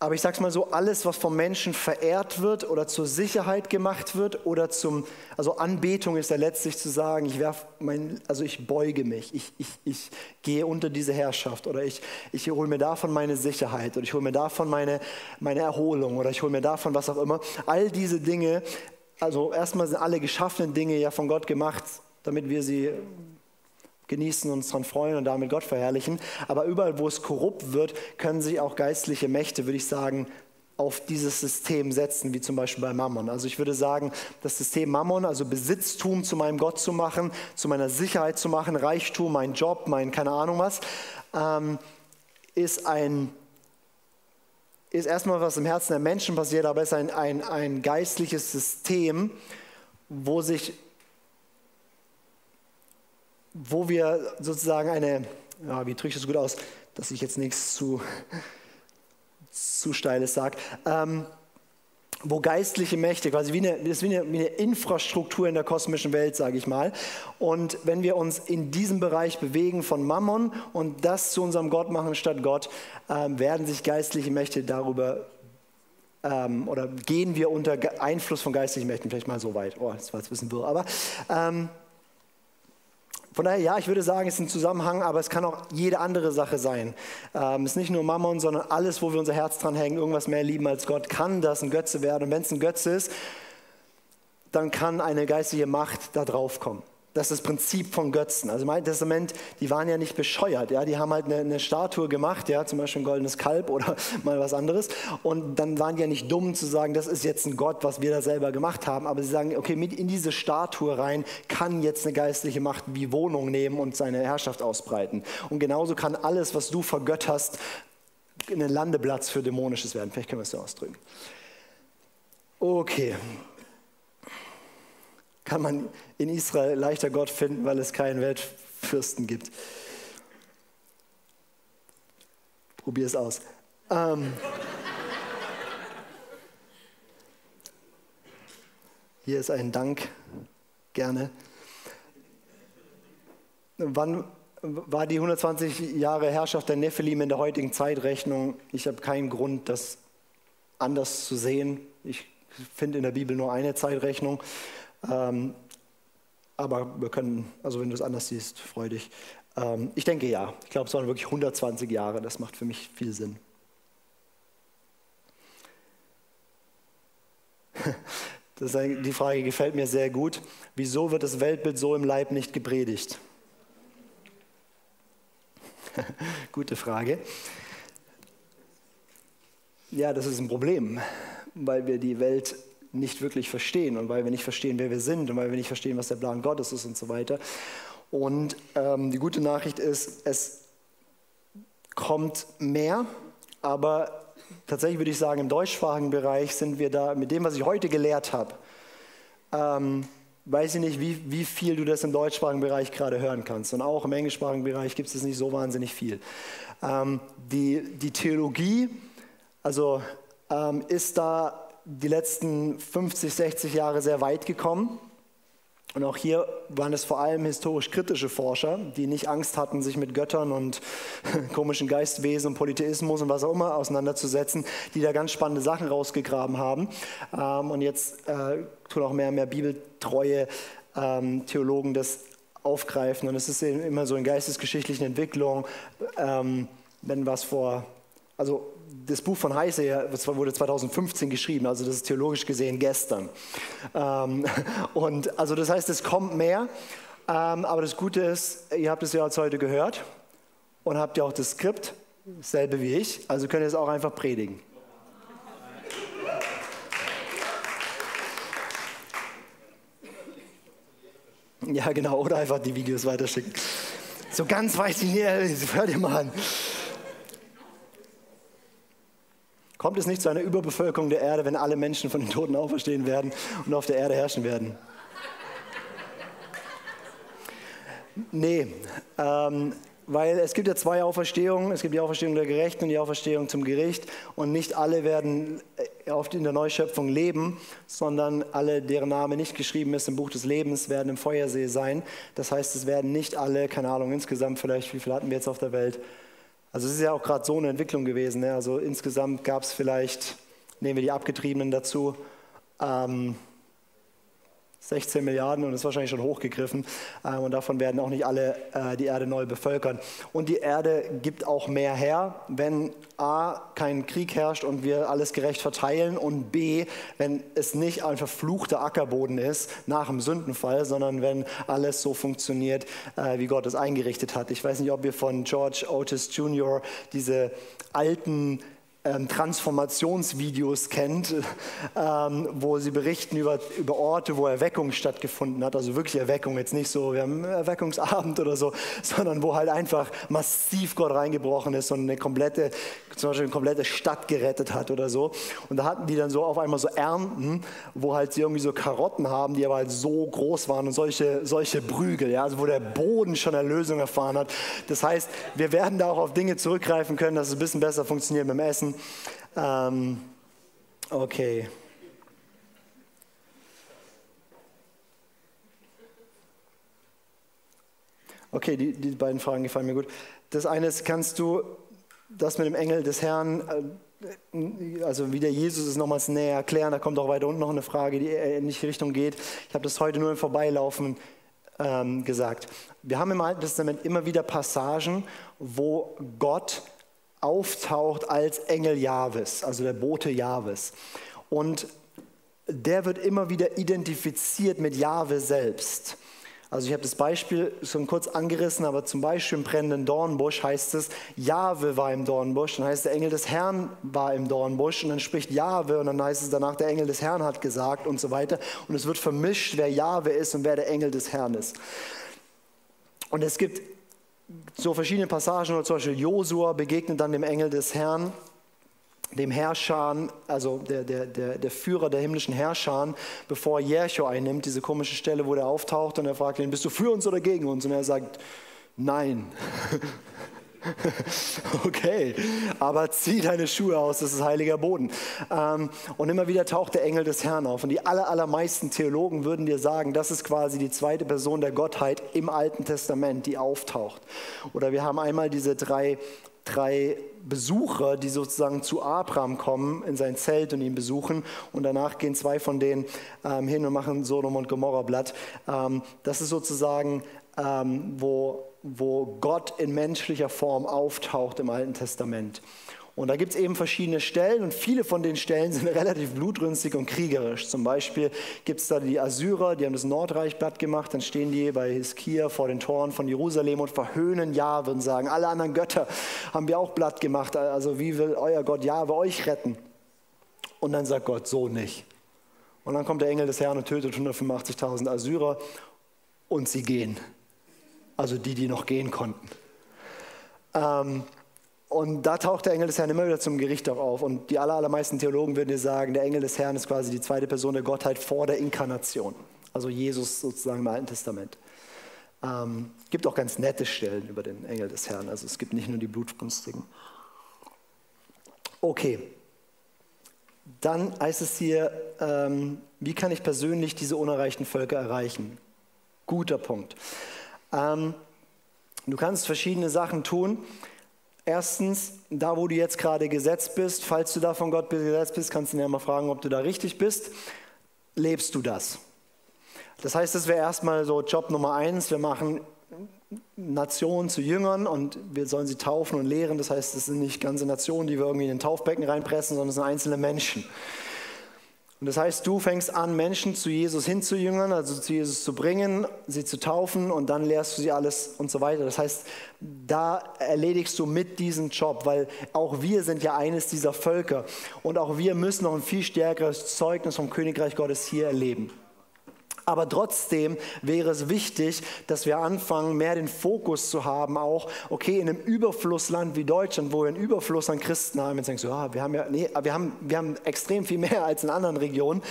Aber ich sage es mal so, alles, was vom Menschen verehrt wird oder zur Sicherheit gemacht wird oder zum, also Anbetung ist ja letztlich zu sagen, ich werf mein, also ich beuge mich, ich, ich, ich gehe unter diese Herrschaft oder ich, ich hole mir davon meine Sicherheit oder ich hole mir davon meine, meine Erholung oder ich hole mir davon was auch immer. All diese Dinge, also erstmal sind alle geschaffenen Dinge ja von Gott gemacht, damit wir sie genießen, uns daran freuen und damit Gott verherrlichen. Aber überall, wo es korrupt wird, können sich auch geistliche Mächte, würde ich sagen, auf dieses System setzen, wie zum Beispiel bei Mammon. Also ich würde sagen, das System Mammon, also Besitztum zu meinem Gott zu machen, zu meiner Sicherheit zu machen, Reichtum, mein Job, mein keine Ahnung was, ähm, ist ein ist erstmal was im Herzen der Menschen passiert, aber ist ein, ein, ein geistliches System, wo sich wo wir sozusagen eine, ja, wie drücke ich das gut aus, dass ich jetzt nichts zu, zu Steiles sage, ähm, wo geistliche Mächte, quasi wie eine, das ist wie eine, wie eine Infrastruktur in der kosmischen Welt, sage ich mal. Und wenn wir uns in diesem Bereich bewegen von Mammon und das zu unserem Gott machen statt Gott, ähm, werden sich geistliche Mächte darüber ähm, oder gehen wir unter Einfluss von geistlichen Mächten, vielleicht mal so weit. Oh, das war jetzt ein bisschen wirr, aber ähm, von daher, ja, ich würde sagen, es ist ein Zusammenhang, aber es kann auch jede andere Sache sein. Ähm, es ist nicht nur Mammon, sondern alles, wo wir unser Herz dran hängen, irgendwas mehr lieben als Gott, kann das ein Götze werden. Und wenn es ein Götze ist, dann kann eine geistige Macht da drauf kommen. Das ist das Prinzip von Götzen. Also im Alten Testament, die waren ja nicht bescheuert. Ja? Die haben halt eine, eine, Statue gemacht, ja? zum Beispiel ein goldenes Kalb oder mal was anderes. Und dann waren die ja nicht dumm zu sagen, das ist jetzt ein Gott, was wir da selber gemacht haben. Aber sie sagen, okay, mit in diese Statue rein kann jetzt eine geistliche Macht wie Wohnung nehmen und seine Herrschaft ausbreiten. Und genauso kann alles, was du vergötterst, ein Landeplatz für Dämonisches werden. Vielleicht können wir es so ausdrücken. Okay, kann man in Israel leichter Gott finden, weil es keinen Weltfürsten gibt. Probier es aus. Ähm, hier ist ein Dank, gerne. Wann war die 120 Jahre Herrschaft der Nephilim in der heutigen Zeitrechnung? Ich habe keinen Grund, das anders zu sehen. Ich finde in der Bibel nur eine Zeitrechnung. Ähm, aber wir können, also wenn du es anders siehst, freu dich. Ähm, ich denke ja. Ich glaube, es waren wirklich 120 Jahre. Das macht für mich viel Sinn. Das, die Frage gefällt mir sehr gut. Wieso wird das Weltbild so im Leib nicht gepredigt? Gute Frage. Ja, das ist ein Problem, weil wir die Welt nicht wirklich verstehen und weil wir nicht verstehen, wer wir sind und weil wir nicht verstehen, was der Plan Gottes ist und so weiter. Und ähm, die gute Nachricht ist, es kommt mehr, aber tatsächlich würde ich sagen, im deutschsprachigen Bereich sind wir da mit dem, was ich heute gelehrt habe. Ähm, weiß ich nicht, wie, wie viel du das im deutschsprachigen Bereich gerade hören kannst. Und auch im englischsprachigen Bereich gibt es nicht so wahnsinnig viel. Ähm, die, die Theologie, also ähm, ist da die letzten 50, 60 Jahre sehr weit gekommen. Und auch hier waren es vor allem historisch kritische Forscher, die nicht Angst hatten, sich mit Göttern und komischen Geistwesen und Polytheismus und was auch immer auseinanderzusetzen, die da ganz spannende Sachen rausgegraben haben. Ähm, und jetzt äh, tun auch mehr und mehr bibeltreue ähm, Theologen das aufgreifen. Und es ist immer so in geistesgeschichtlichen Entwicklungen, ähm, wenn was vor, also das Buch von Heise wurde 2015 geschrieben, also das ist theologisch gesehen gestern. Ähm, und also das heißt, es kommt mehr, ähm, aber das Gute ist, ihr habt es ja jetzt heute gehört und habt ja auch das Skript, dasselbe wie ich, also könnt ihr es auch einfach predigen. Ja, genau, oder einfach die Videos weiterschicken. So ganz weiß ich nicht, hört ihr mal an. Kommt es nicht zu einer Überbevölkerung der Erde, wenn alle Menschen von den Toten auferstehen werden und auf der Erde herrschen werden? Nee, ähm, weil es gibt ja zwei Auferstehungen. Es gibt die Auferstehung der Gerechten und die Auferstehung zum Gericht. Und nicht alle werden äh, in der Neuschöpfung leben, sondern alle, deren Name nicht geschrieben ist im Buch des Lebens, werden im Feuersee sein. Das heißt, es werden nicht alle, keine Ahnung, insgesamt vielleicht, wie viele hatten wir jetzt auf der Welt? Also es ist ja auch gerade so eine Entwicklung gewesen. Ne? Also insgesamt gab es vielleicht, nehmen wir die Abgetriebenen dazu, ähm, 16 Milliarden und ist wahrscheinlich schon hochgegriffen. Ähm, und davon werden auch nicht alle äh, die Erde neu bevölkern. Und die Erde gibt auch mehr her, wenn A, kein Krieg herrscht und wir alles gerecht verteilen und B, wenn es nicht ein verfluchter Ackerboden ist nach dem Sündenfall, sondern wenn alles so funktioniert, äh, wie Gott es eingerichtet hat. Ich weiß nicht, ob ihr von George Otis Jr. diese alten Transformationsvideos kennt, ähm, wo sie berichten über, über Orte, wo Erweckung stattgefunden hat. Also wirklich Erweckung, jetzt nicht so, wir haben Erweckungsabend oder so, sondern wo halt einfach massiv Gott reingebrochen ist und eine komplette, zum Beispiel eine komplette Stadt gerettet hat oder so. Und da hatten die dann so auf einmal so Ernten, wo halt sie irgendwie so Karotten haben, die aber halt so groß waren und solche, solche Prügel, ja, also wo der Boden schon Erlösung erfahren hat. Das heißt, wir werden da auch auf Dinge zurückgreifen können, dass es ein bisschen besser funktioniert mit dem Essen. Ähm, okay. Okay, die, die beiden Fragen gefallen mir gut. Das eine ist, kannst du das mit dem Engel des Herrn, äh, also wie der Jesus ist, nochmals näher erklären? Da kommt auch weiter unten noch eine Frage, die in die Richtung geht. Ich habe das heute nur im Vorbeilaufen ähm, gesagt. Wir haben im Alten Testament immer wieder Passagen, wo Gott auftaucht als Engel Jahwes, also der Bote Jahwes. Und der wird immer wieder identifiziert mit Jahwe selbst. Also ich habe das Beispiel schon kurz angerissen, aber zum Beispiel im brennenden Dornbusch heißt es, Jahwe war im Dornbusch, dann heißt der Engel des Herrn war im Dornbusch und dann spricht Jahwe und dann heißt es danach, der Engel des Herrn hat gesagt und so weiter. Und es wird vermischt, wer Jahwe ist und wer der Engel des Herrn ist. Und es gibt so verschiedene Passagen, oder zum Beispiel Josua begegnet dann dem Engel des Herrn dem Herrscher, also der, der, der, der Führer der himmlischen Herrscher, bevor er Jericho einnimmt, diese komische Stelle, wo der auftaucht und er fragt ihn, bist du für uns oder gegen uns? Und er sagt, nein. okay, aber zieh deine Schuhe aus, das ist heiliger Boden. Ähm, und immer wieder taucht der Engel des Herrn auf. Und die aller, allermeisten Theologen würden dir sagen, das ist quasi die zweite Person der Gottheit im Alten Testament, die auftaucht. Oder wir haben einmal diese drei drei Besucher, die sozusagen zu Abraham kommen in sein Zelt und ihn besuchen. Und danach gehen zwei von denen ähm, hin und machen Sodom und Gomorra Blatt. Ähm, das ist sozusagen, wo, wo Gott in menschlicher Form auftaucht im Alten Testament. Und da gibt es eben verschiedene Stellen und viele von den Stellen sind relativ blutrünstig und kriegerisch. Zum Beispiel gibt es da die Assyrer, die haben das Nordreich platt gemacht, dann stehen die bei Hiskia vor den Toren von Jerusalem und verhöhnen Jahwe und sagen, alle anderen Götter haben wir auch platt gemacht, also wie will euer Gott Jahwe euch retten? Und dann sagt Gott, so nicht. Und dann kommt der Engel des Herrn und tötet 185.000 Assyrer und sie gehen. Also die, die noch gehen konnten. Ähm, und da taucht der Engel des Herrn immer wieder zum Gericht auch auf. Und die allermeisten Theologen würden dir sagen, der Engel des Herrn ist quasi die zweite Person der Gottheit vor der Inkarnation. Also Jesus sozusagen im Alten Testament. Ähm, gibt auch ganz nette Stellen über den Engel des Herrn. Also es gibt nicht nur die Blutrünstigen. Okay. Dann heißt es hier, ähm, wie kann ich persönlich diese unerreichten Völker erreichen? Guter Punkt. Ähm, du kannst verschiedene Sachen tun. Erstens, da wo du jetzt gerade gesetzt bist, falls du da von Gott gesetzt bist, kannst du ihn ja mal fragen, ob du da richtig bist. Lebst du das? Das heißt, das wäre erstmal so Job Nummer eins. Wir machen Nationen zu Jüngern und wir sollen sie taufen und lehren. Das heißt, es sind nicht ganze Nationen, die wir irgendwie in den Taufbecken reinpressen, sondern es sind einzelne Menschen. Und das heißt, du fängst an, Menschen zu Jesus hinzujüngern, also zu Jesus zu bringen, sie zu taufen und dann lehrst du sie alles und so weiter. Das heißt, da erledigst du mit diesem Job, weil auch wir sind ja eines dieser Völker und auch wir müssen noch ein viel stärkeres Zeugnis vom Königreich Gottes hier erleben. Aber trotzdem wäre es wichtig, dass wir anfangen, mehr den Fokus zu haben, auch, okay, in einem Überflussland wie Deutschland, wo wir einen Überfluss an Christen haben, jetzt denkst du, ah, wir haben ja, nee, wir haben, wir haben extrem viel mehr als in anderen Regionen.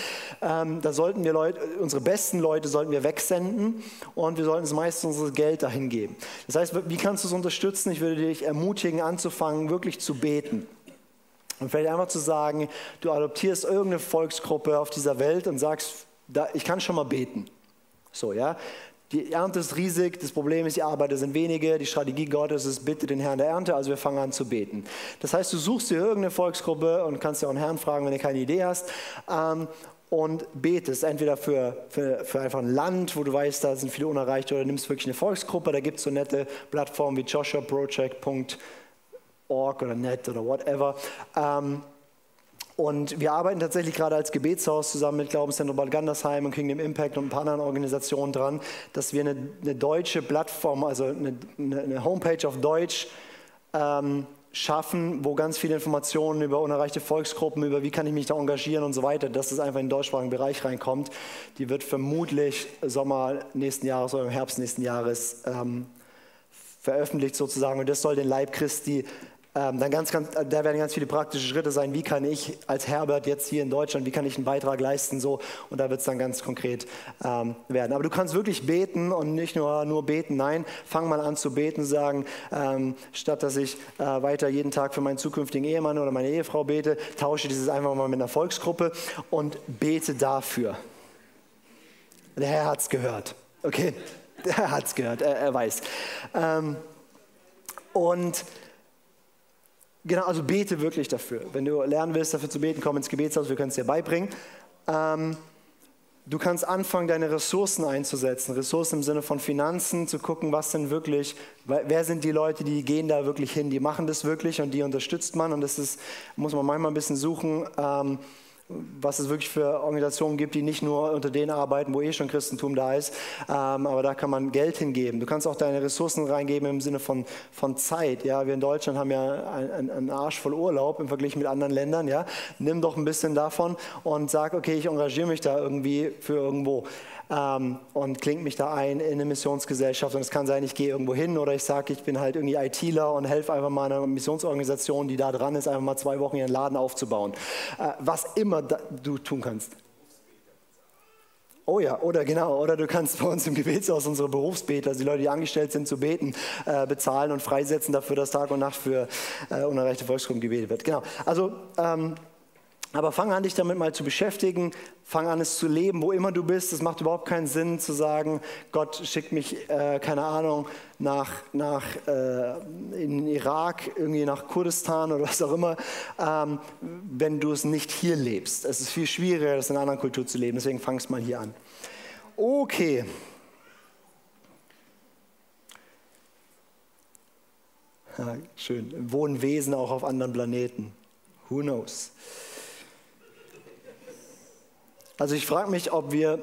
Ähm, da sollten wir Leute, unsere besten Leute sollten wir wegsenden und wir sollten das meiste unseres Geld dahin geben. Das heißt, wie kannst du es unterstützen? Ich würde dich ermutigen, anzufangen, wirklich zu beten. Und vielleicht einfach zu sagen, du adoptierst irgendeine Volksgruppe auf dieser Welt und sagst, da, ich kann schon mal beten. So, ja. Die Ernte ist riesig, das Problem ist, die Arbeiter sind wenige, die Strategie Gottes ist, bitte den Herrn der Ernte, also wir fangen an zu beten. Das heißt, du suchst dir irgendeine Volksgruppe und kannst dir auch einen Herrn fragen, wenn du keine Idee hast. Ähm, und betest entweder für, für, für, einfach ein Land, wo du weißt, da sind viele Unerreichte, oder nimmst wirklich eine Volksgruppe. Da gibt es so nette Plattformen wie joshuaproject.org oder net oder whatever. Ähm, und wir arbeiten tatsächlich gerade als Gebetshaus zusammen mit Glaubenszentrum Bad Gandersheim und Kingdom Impact und ein paar anderen Organisationen dran, dass wir eine, eine deutsche Plattform, also eine, eine Homepage auf Deutsch ähm, schaffen, wo ganz viele Informationen über unerreichte Volksgruppen, über wie kann ich mich da engagieren und so weiter, dass es einfach in den deutschsprachigen Bereich reinkommt. Die wird vermutlich Sommer nächsten Jahres oder im Herbst nächsten Jahres ähm, veröffentlicht sozusagen. Und das soll den Leib Christi ähm, dann ganz, ganz, da werden ganz viele praktische Schritte sein. Wie kann ich als Herbert jetzt hier in Deutschland, wie kann ich einen Beitrag leisten? So, und da wird es dann ganz konkret ähm, werden. Aber du kannst wirklich beten und nicht nur, nur beten. Nein, fang mal an zu beten, sagen, ähm, statt dass ich äh, weiter jeden Tag für meinen zukünftigen Ehemann oder meine Ehefrau bete, tausche dieses einfach mal mit einer Volksgruppe und bete dafür. Der Herr hat es gehört. Okay, der Herr hat es gehört, er, er weiß. Ähm, und Genau, also bete wirklich dafür. Wenn du lernen willst, dafür zu beten, komm ins Gebetshaus, wir können es dir beibringen. Ähm, Du kannst anfangen, deine Ressourcen einzusetzen. Ressourcen im Sinne von Finanzen, zu gucken, was sind wirklich, wer sind die Leute, die gehen da wirklich hin, die machen das wirklich und die unterstützt man. Und das ist, muss man manchmal ein bisschen suchen. Ähm, was es wirklich für Organisationen gibt, die nicht nur unter denen arbeiten, wo eh schon Christentum da ist, ähm, aber da kann man Geld hingeben. Du kannst auch deine Ressourcen reingeben im Sinne von, von Zeit. Ja, wir in Deutschland haben ja einen, einen Arsch voll Urlaub im Vergleich mit anderen Ländern. Ja, nimm doch ein bisschen davon und sag, okay, ich engagiere mich da irgendwie für irgendwo ähm, und klingt mich da ein in eine Missionsgesellschaft. Und es kann sein, ich gehe irgendwo hin oder ich sage, ich bin halt irgendwie ITler und helfe einfach mal einer Missionsorganisation, die da dran ist, einfach mal zwei Wochen ihren Laden aufzubauen. Äh, was immer da, du tun kannst. Oh ja, oder genau, oder du kannst bei uns im Gebetshaus unsere Berufsbeter, also die Leute, die angestellt sind zu beten, äh, bezahlen und freisetzen dafür, dass Tag und Nacht für äh, unerreichte Volksgruppen gebetet wird. Genau, also ähm, aber fang an, dich damit mal zu beschäftigen, fang an, es zu leben, wo immer du bist. Es macht überhaupt keinen Sinn zu sagen, Gott schickt mich, äh, keine Ahnung, nach, nach äh, in Irak, irgendwie nach Kurdistan oder was auch immer, ähm, wenn du es nicht hier lebst. Es ist viel schwieriger, das in einer anderen Kultur zu leben. Deswegen fang es mal hier an. Okay. Ja, schön. Wohnen Wesen auch auf anderen Planeten? Who knows? Also ich frage mich, ob wir,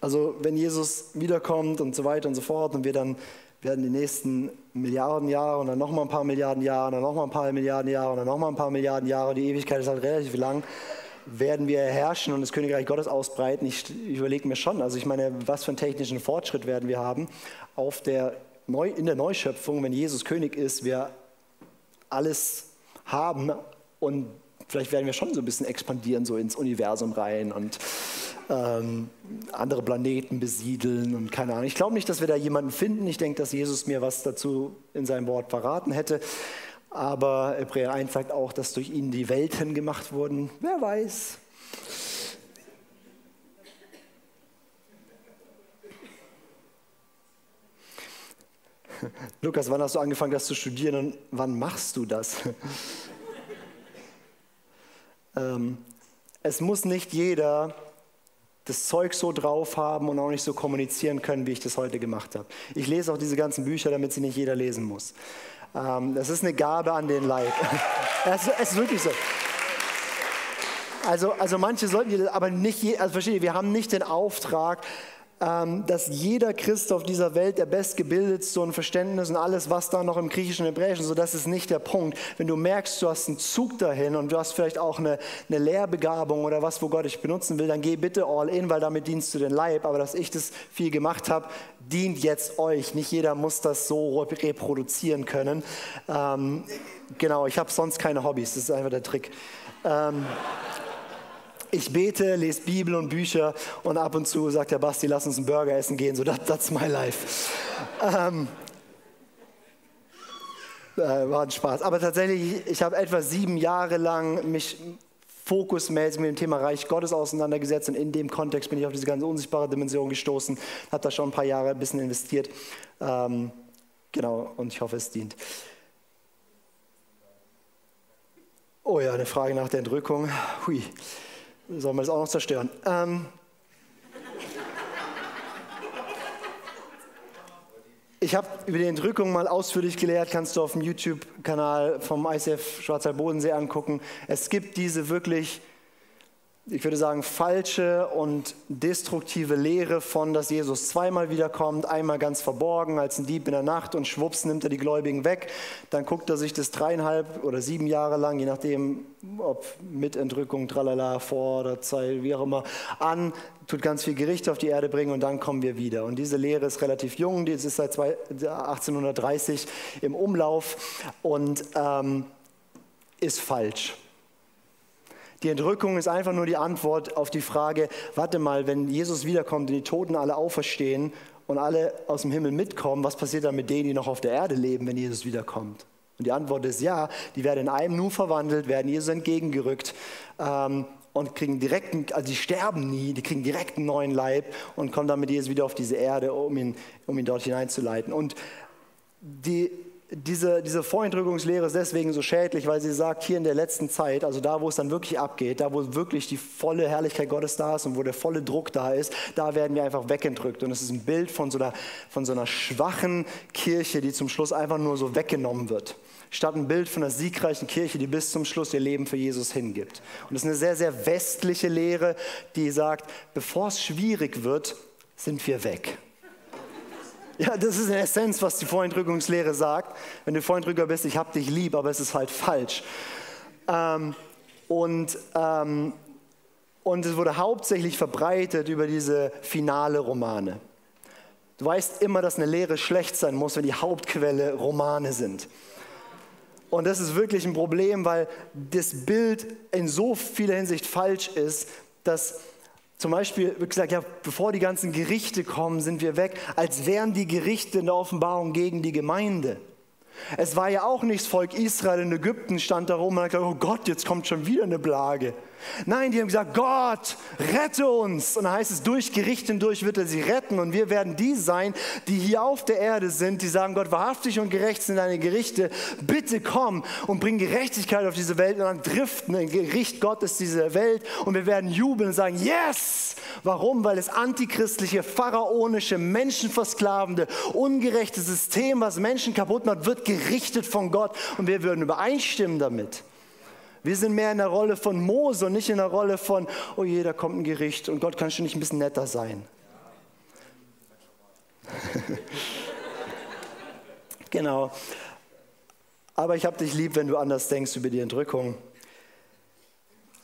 also wenn Jesus wiederkommt und so weiter und so fort und wir dann werden die nächsten Milliarden Jahre und dann nochmal ein paar Milliarden Jahre und dann nochmal ein paar Milliarden Jahre und dann nochmal ein paar Milliarden Jahre, die Ewigkeit ist halt relativ lang, werden wir herrschen und das Königreich Gottes ausbreiten. Ich, ich überlege mir schon, also ich meine, was für einen technischen Fortschritt werden wir haben auf der Neu, in der Neuschöpfung, wenn Jesus König ist, wir alles haben und vielleicht werden wir schon so ein bisschen expandieren, so ins Universum rein und ähm, andere Planeten besiedeln und keine Ahnung. Ich glaube nicht, dass wir da jemanden finden. Ich denke, dass Jesus mir was dazu in seinem Wort verraten hätte. Aber Hebräer 1 sagt auch, dass durch ihn die Welten gemacht wurden. Wer weiß. Lukas, wann hast du angefangen, das zu studieren und wann machst du das? Ähm, es muss nicht jeder das Zeug so drauf haben und auch nicht so kommunizieren können, wie ich das heute gemacht habe. Ich lese auch diese ganzen Bücher, damit sie nicht jeder lesen muss. Ähm, das ist eine Gabe an den Leib. es, ist wirklich so. Also, also manche sollten, aber nicht, also verstehe, wir haben nicht den Auftrag, dass jeder Christ auf dieser Welt der bestgebildetste und Verständnis und alles, was da noch im Griechischen und Hebräischen, so das ist nicht der Punkt. Wenn du merkst, du hast einen Zug dahin und du hast vielleicht auch eine, eine Lehrbegabung oder was, wo Gott dich benutzen will, dann geh bitte all in, weil damit dienst du den Leib. Aber dass ich das viel gemacht habe, dient jetzt euch. Nicht jeder muss das so reproduzieren können. Ähm, genau, ich habe sonst keine Hobbys, das ist einfach der Trick. Ähm, ich bete, lese Bibel und Bücher und ab und zu sagt der Basti, lass uns einen Burger essen gehen. So, that, that's my life. Ähm, äh, war ein Spaß. Aber tatsächlich, ich habe etwa sieben Jahre lang mich fokusmäßig mit dem Thema Reich Gottes auseinandergesetzt und in dem Kontext bin ich auf diese ganze unsichtbare Dimension gestoßen, habe da schon ein paar Jahre ein bisschen investiert. Ähm, genau, und ich hoffe, es dient. Oh ja, eine Frage nach der Entrückung. Hui. Sollen wir das auch noch zerstören? Ähm, ich habe über die Entrückung mal ausführlich gelehrt, kannst du auf dem YouTube-Kanal vom ICF Schwarzer Bodensee angucken. Es gibt diese wirklich ich würde sagen, falsche und destruktive Lehre von, dass Jesus zweimal wiederkommt, einmal ganz verborgen als ein Dieb in der Nacht und schwupps nimmt er die Gläubigen weg. Dann guckt er sich das dreieinhalb oder sieben Jahre lang, je nachdem, ob mit Entrückung, tralala, vor oder Zeit, wie auch immer, an, tut ganz viel Gericht auf die Erde bringen und dann kommen wir wieder. Und diese Lehre ist relativ jung, die ist seit 1830 im Umlauf und ähm, ist falsch. Die Entrückung ist einfach nur die Antwort auf die Frage, warte mal, wenn Jesus wiederkommt und die Toten alle auferstehen und alle aus dem Himmel mitkommen, was passiert dann mit denen, die noch auf der Erde leben, wenn Jesus wiederkommt? Und die Antwort ist ja, die werden in einem Nu verwandelt, werden Jesus entgegengerückt ähm, und kriegen direkten, also die sterben nie, die kriegen direkt einen neuen Leib und kommen dann mit Jesus wieder auf diese Erde, um ihn, um ihn dort hineinzuleiten. Und die diese, diese Vorentrückungslehre ist deswegen so schädlich, weil sie sagt, hier in der letzten Zeit, also da, wo es dann wirklich abgeht, da, wo wirklich die volle Herrlichkeit Gottes da ist und wo der volle Druck da ist, da werden wir einfach wegentrückt. Und es ist ein Bild von so, einer, von so einer schwachen Kirche, die zum Schluss einfach nur so weggenommen wird. Statt ein Bild von einer siegreichen Kirche, die bis zum Schluss ihr Leben für Jesus hingibt. Und das ist eine sehr, sehr westliche Lehre, die sagt, bevor es schwierig wird, sind wir weg. Ja, das ist in Essenz, was die Vorentrückungslehre sagt. Wenn du Vorentrücker bist, ich hab dich lieb, aber es ist halt falsch. Ähm, und, ähm, und es wurde hauptsächlich verbreitet über diese finale Romane. Du weißt immer, dass eine Lehre schlecht sein muss, wenn die Hauptquelle Romane sind. Und das ist wirklich ein Problem, weil das Bild in so vieler Hinsicht falsch ist, dass zum Beispiel wird gesagt, ja, bevor die ganzen Gerichte kommen, sind wir weg, als wären die Gerichte in der Offenbarung gegen die Gemeinde. Es war ja auch nicht das Volk Israel in Ägypten, stand da rum und hat gesagt, oh Gott, jetzt kommt schon wieder eine Plage. Nein, die haben gesagt, Gott, rette uns. Und dann heißt es, durch Gericht hindurch wird er sie retten. Und wir werden die sein, die hier auf der Erde sind, die sagen, Gott, wahrhaftig und gerecht sind deine Gerichte. Bitte komm und bring Gerechtigkeit auf diese Welt. Und dann driften ein Gericht Gottes diese Welt. Und wir werden jubeln und sagen, yes! Warum? Weil das antichristliche, pharaonische, menschenversklavende, ungerechte System, was Menschen kaputt macht, wird gerichtet von Gott. Und wir würden übereinstimmen damit. Wir sind mehr in der Rolle von Mose und nicht in der Rolle von, oh je, da kommt ein Gericht und Gott, kannst du nicht ein bisschen netter sein? genau. Aber ich habe dich lieb, wenn du anders denkst über die Entrückung.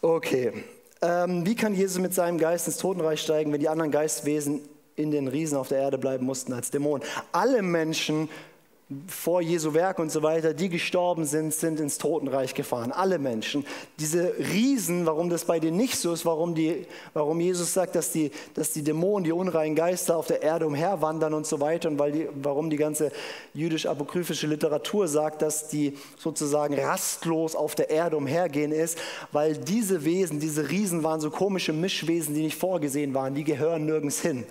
Okay. Ähm, wie kann Jesus mit seinem Geist ins Totenreich steigen, wenn die anderen Geistwesen in den Riesen auf der Erde bleiben mussten als Dämonen? Alle Menschen vor Jesu Werk und so weiter, die gestorben sind, sind ins Totenreich gefahren. Alle Menschen. Diese Riesen, warum das bei denen nicht so ist, warum, die, warum Jesus sagt, dass die, dass die Dämonen, die unreinen Geister auf der Erde umherwandern und so weiter und weil die, warum die ganze jüdisch-apokryphische Literatur sagt, dass die sozusagen rastlos auf der Erde umhergehen ist, weil diese Wesen, diese Riesen waren so komische Mischwesen, die nicht vorgesehen waren, die gehören nirgends hin.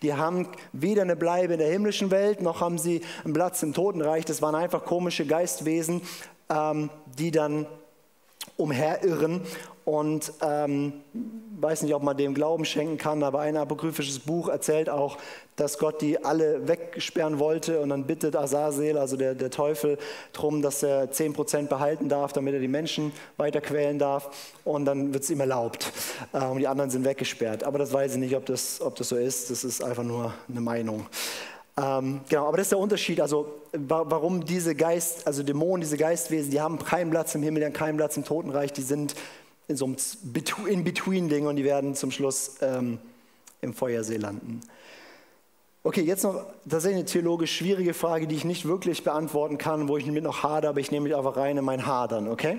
Die haben weder eine Bleibe in der himmlischen Welt, noch haben sie einen Platz im Totenreich Totenreich, das waren einfach komische Geistwesen, ähm, die dann umherirren und ähm, weiß nicht, ob man dem Glauben schenken kann, aber ein apokryphisches Buch erzählt auch, dass Gott die alle wegsperren wollte und dann bittet Azazel, also der, der Teufel, darum, dass er 10% behalten darf, damit er die Menschen weiter quälen darf und dann wird es ihm erlaubt äh, und die anderen sind weggesperrt. Aber das weiß ich nicht, ob das, ob das so ist, das ist einfach nur eine Meinung. Ähm, genau, aber das ist der Unterschied. Also warum diese Geist, also Dämonen, diese Geistwesen, die haben keinen Platz im Himmel, die haben keinen Platz im Totenreich, die sind in so einem In-Between-Ding und die werden zum Schluss ähm, im Feuersee landen. Okay, jetzt noch tatsächlich eine theologisch schwierige Frage, die ich nicht wirklich beantworten kann, wo ich mit noch hader, aber ich nehme mich einfach rein in mein Hadern, okay?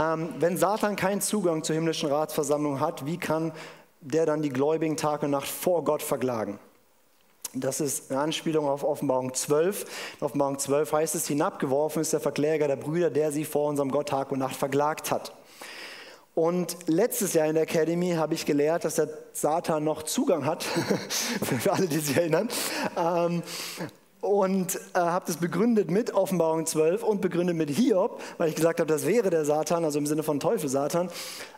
Ähm, wenn Satan keinen Zugang zur himmlischen Ratsversammlung hat, wie kann der dann die Gläubigen Tag und Nacht vor Gott verklagen? Das ist eine Anspielung auf Offenbarung 12. In Offenbarung 12 heißt es, hinabgeworfen ist der Verkläger der Brüder, der sie vor unserem Gott Tag und Nacht verklagt hat. Und letztes Jahr in der Academy habe ich gelehrt, dass der Satan noch Zugang hat, für alle, die sich erinnern. Und äh, habe das begründet mit Offenbarung 12 und begründet mit Hiob, weil ich gesagt habe, das wäre der Satan, also im Sinne von Teufel Satan.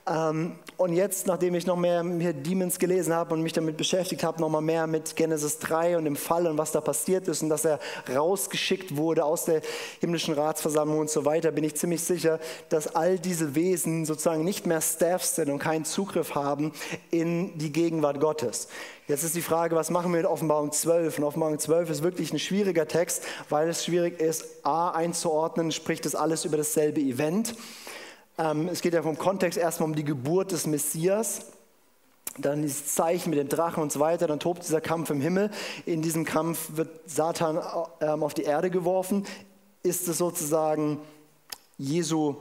Ähm, und jetzt, nachdem ich noch mehr mir Demons gelesen habe und mich damit beschäftigt habe, noch mal mehr mit Genesis 3 und dem Fall und was da passiert ist und dass er rausgeschickt wurde aus der himmlischen Ratsversammlung und so weiter, bin ich ziemlich sicher, dass all diese Wesen sozusagen nicht mehr Staffs sind und keinen Zugriff haben in die Gegenwart Gottes. Jetzt ist die Frage, was machen wir mit Offenbarung 12? Und Offenbarung 12 ist wirklich ein schwieriger Text, weil es schwierig ist, A einzuordnen, spricht das alles über dasselbe Event. Ähm, es geht ja vom Kontext erstmal um die Geburt des Messias. Dann dieses Zeichen mit dem Drachen und so weiter, dann tobt dieser Kampf im Himmel. In diesem Kampf wird Satan ähm, auf die Erde geworfen. Ist es sozusagen Jesu,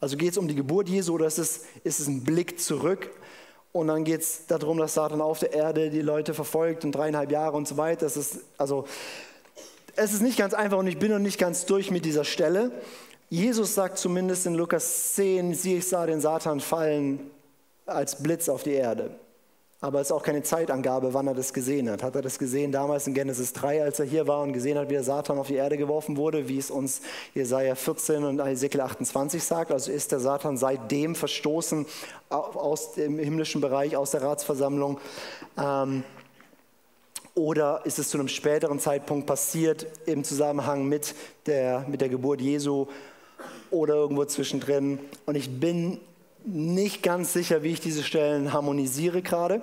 also geht es um die Geburt Jesu oder ist es, ist es ein Blick zurück und dann geht es darum, dass Satan auf der Erde die Leute verfolgt und dreieinhalb Jahre und so weiter. Es ist, also, es ist nicht ganz einfach und ich bin noch nicht ganz durch mit dieser Stelle. Jesus sagt zumindest in Lukas 10, sieh, ich sah den Satan fallen als Blitz auf die Erde. Aber es ist auch keine Zeitangabe, wann er das gesehen hat. Hat er das gesehen damals in Genesis 3, als er hier war und gesehen hat, wie der Satan auf die Erde geworfen wurde, wie es uns Jesaja 14 und Ezekiel 28 sagt? Also ist der Satan seitdem verstoßen aus dem himmlischen Bereich, aus der Ratsversammlung? Ähm, oder ist es zu einem späteren Zeitpunkt passiert im Zusammenhang mit der, mit der Geburt Jesu oder irgendwo zwischendrin? Und ich bin nicht ganz sicher, wie ich diese Stellen harmonisiere gerade.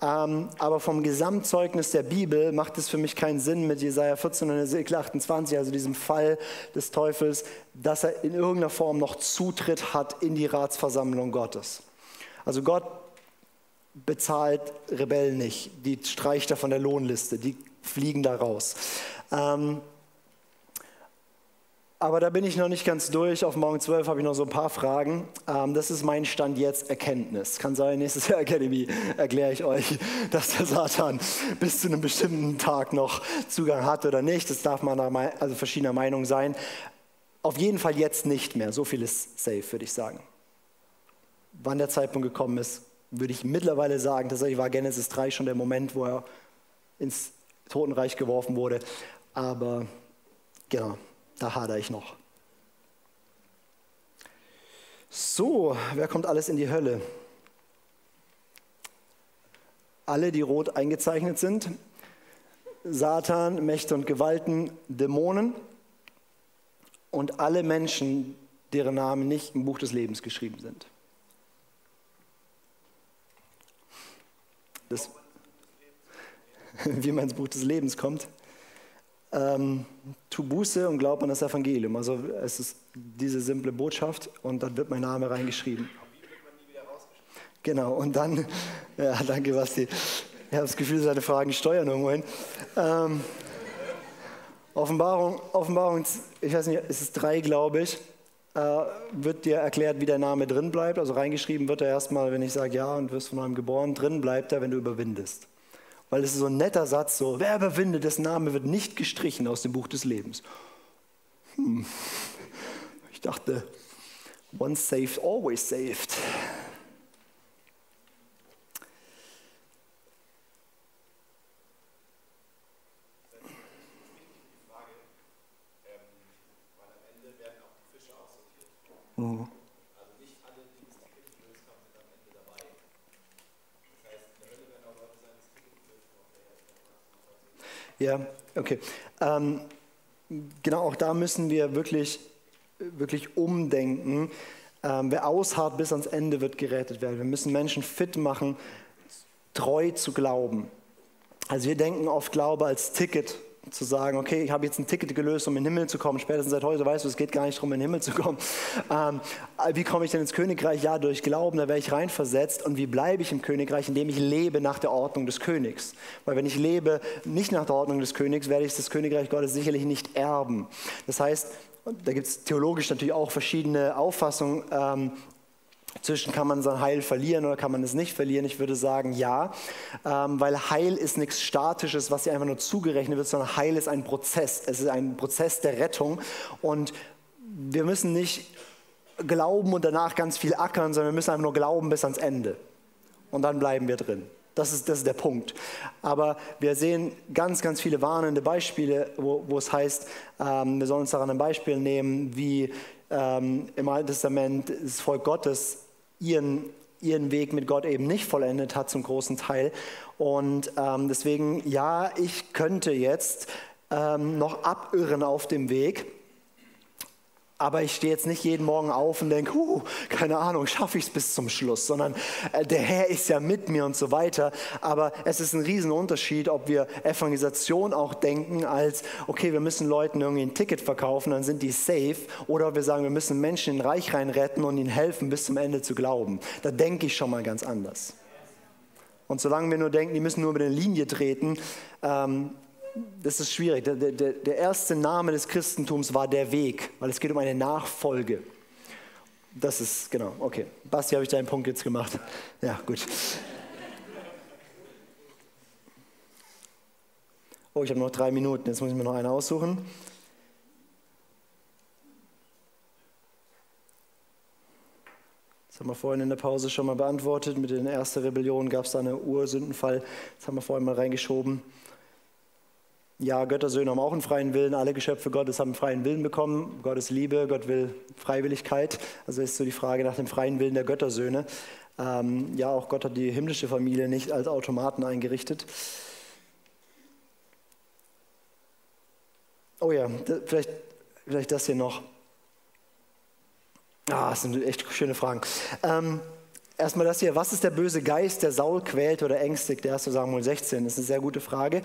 Ähm, aber vom Gesamtzeugnis der Bibel macht es für mich keinen Sinn mit Jesaja 14 und Ezekiel 28, also diesem Fall des Teufels, dass er in irgendeiner Form noch Zutritt hat in die Ratsversammlung Gottes. Also Gott bezahlt Rebellen nicht, die streicht er von der Lohnliste, die fliegen da raus. Ähm, aber da bin ich noch nicht ganz durch. Auf Morgen 12 habe ich noch so ein paar Fragen. Ähm, das ist mein Stand jetzt Erkenntnis. Kann sein, nächstes Jahr Academy erkläre ich euch, dass der Satan bis zu einem bestimmten Tag noch Zugang hat oder nicht. Das darf man also verschiedener Meinung sein. Auf jeden Fall jetzt nicht mehr. So viel ist safe, würde ich sagen. Wann der Zeitpunkt gekommen ist, würde ich mittlerweile sagen, tatsächlich war Genesis 3 schon der Moment, wo er ins Totenreich geworfen wurde. Aber genau, da hadere ich noch. So, wer kommt alles in die Hölle? Alle, die rot eingezeichnet sind. Satan, Mächte und Gewalten, Dämonen und alle Menschen, deren Namen nicht im Buch des Lebens geschrieben sind. Das, wie man ins Buch des Lebens kommt ähm, tu Buße und glaub an das Evangelium. Also es ist diese simple Botschaft und dann wird mein Name reingeschrieben. Genau, und dann, ja, danke Basti. Ich habe das Gefühl, seine Fragen steuern irgendwo hin. Ähm, Offenbarung, Offenbarung, ich weiß nicht, es ist drei, glaube ich, äh, wird dir erklärt, wie der Name drin bleibt. Also reingeschrieben wird er erstmal, wenn ich sage ja und wirst von neuem geboren, drin bleibt er, wenn du überwindest weil es ist so ein netter Satz, so, wer überwindet, dessen Name wird nicht gestrichen aus dem Buch des Lebens. Hm. Ich dachte, once saved, always saved. Ja, okay. Ähm, genau, auch da müssen wir wirklich, wirklich umdenken. Ähm, wer ausharrt bis ans Ende, wird gerettet werden. Wir müssen Menschen fit machen, treu zu glauben. Also wir denken oft Glaube als Ticket zu sagen, okay, ich habe jetzt ein Ticket gelöst, um in den Himmel zu kommen. Spätestens seit heute weißt du, es geht gar nicht darum, in den Himmel zu kommen. Ähm, wie komme ich denn ins Königreich? Ja, durch Glauben, da werde ich reinversetzt. Und wie bleibe ich im Königreich? Indem ich lebe nach der Ordnung des Königs. Weil wenn ich lebe nicht nach der Ordnung des Königs, werde ich das Königreich Gottes sicherlich nicht erben. Das heißt, da gibt es theologisch natürlich auch verschiedene Auffassungen, ähm, zwischen kann man sein Heil verlieren oder kann man es nicht verlieren? Ich würde sagen ja, ähm, weil Heil ist nichts Statisches, was dir einfach nur zugerechnet wird, sondern Heil ist ein Prozess. Es ist ein Prozess der Rettung und wir müssen nicht glauben und danach ganz viel ackern, sondern wir müssen einfach nur glauben bis ans Ende und dann bleiben wir drin. Das ist, das ist der Punkt. Aber wir sehen ganz, ganz viele warnende Beispiele, wo, wo es heißt, ähm, wir sollen uns daran ein Beispiel nehmen, wie ähm, im Alten Testament das Volk Gottes ihren, ihren Weg mit Gott eben nicht vollendet hat zum großen Teil. Und ähm, deswegen, ja, ich könnte jetzt ähm, noch abirren auf dem Weg aber ich stehe jetzt nicht jeden Morgen auf und denke, huh, keine Ahnung, schaffe ich es bis zum Schluss, sondern äh, der Herr ist ja mit mir und so weiter. Aber es ist ein Riesenunterschied, ob wir Evangelisation auch denken als, okay, wir müssen Leuten irgendwie ein Ticket verkaufen, dann sind die safe. Oder wir sagen, wir müssen Menschen in den Reich rein retten und ihnen helfen, bis zum Ende zu glauben. Da denke ich schon mal ganz anders. Und solange wir nur denken, die müssen nur über eine Linie treten, ähm, das ist schwierig. Der, der, der erste Name des Christentums war der Weg, weil es geht um eine Nachfolge. Das ist, genau, okay. Basti, habe ich deinen Punkt jetzt gemacht? Ja, gut. Oh, ich habe noch drei Minuten, jetzt muss ich mir noch eine aussuchen. Das haben wir vorhin in der Pause schon mal beantwortet. Mit der ersten Rebellion gab es da einen Ursündenfall. Das haben wir vorhin mal reingeschoben. Ja, Göttersöhne haben auch einen freien Willen. Alle Geschöpfe Gottes haben einen freien Willen bekommen. Gott ist Liebe, Gott will Freiwilligkeit. Also ist so die Frage nach dem freien Willen der Göttersöhne. Ähm, ja, auch Gott hat die himmlische Familie nicht als Automaten eingerichtet. Oh ja, vielleicht, vielleicht das hier noch. Ah, das sind echt schöne Fragen. Ähm, erstmal das hier, was ist der böse Geist, der Saul quält oder ängstigt? Der 1. Samuel 16, das ist eine sehr gute Frage.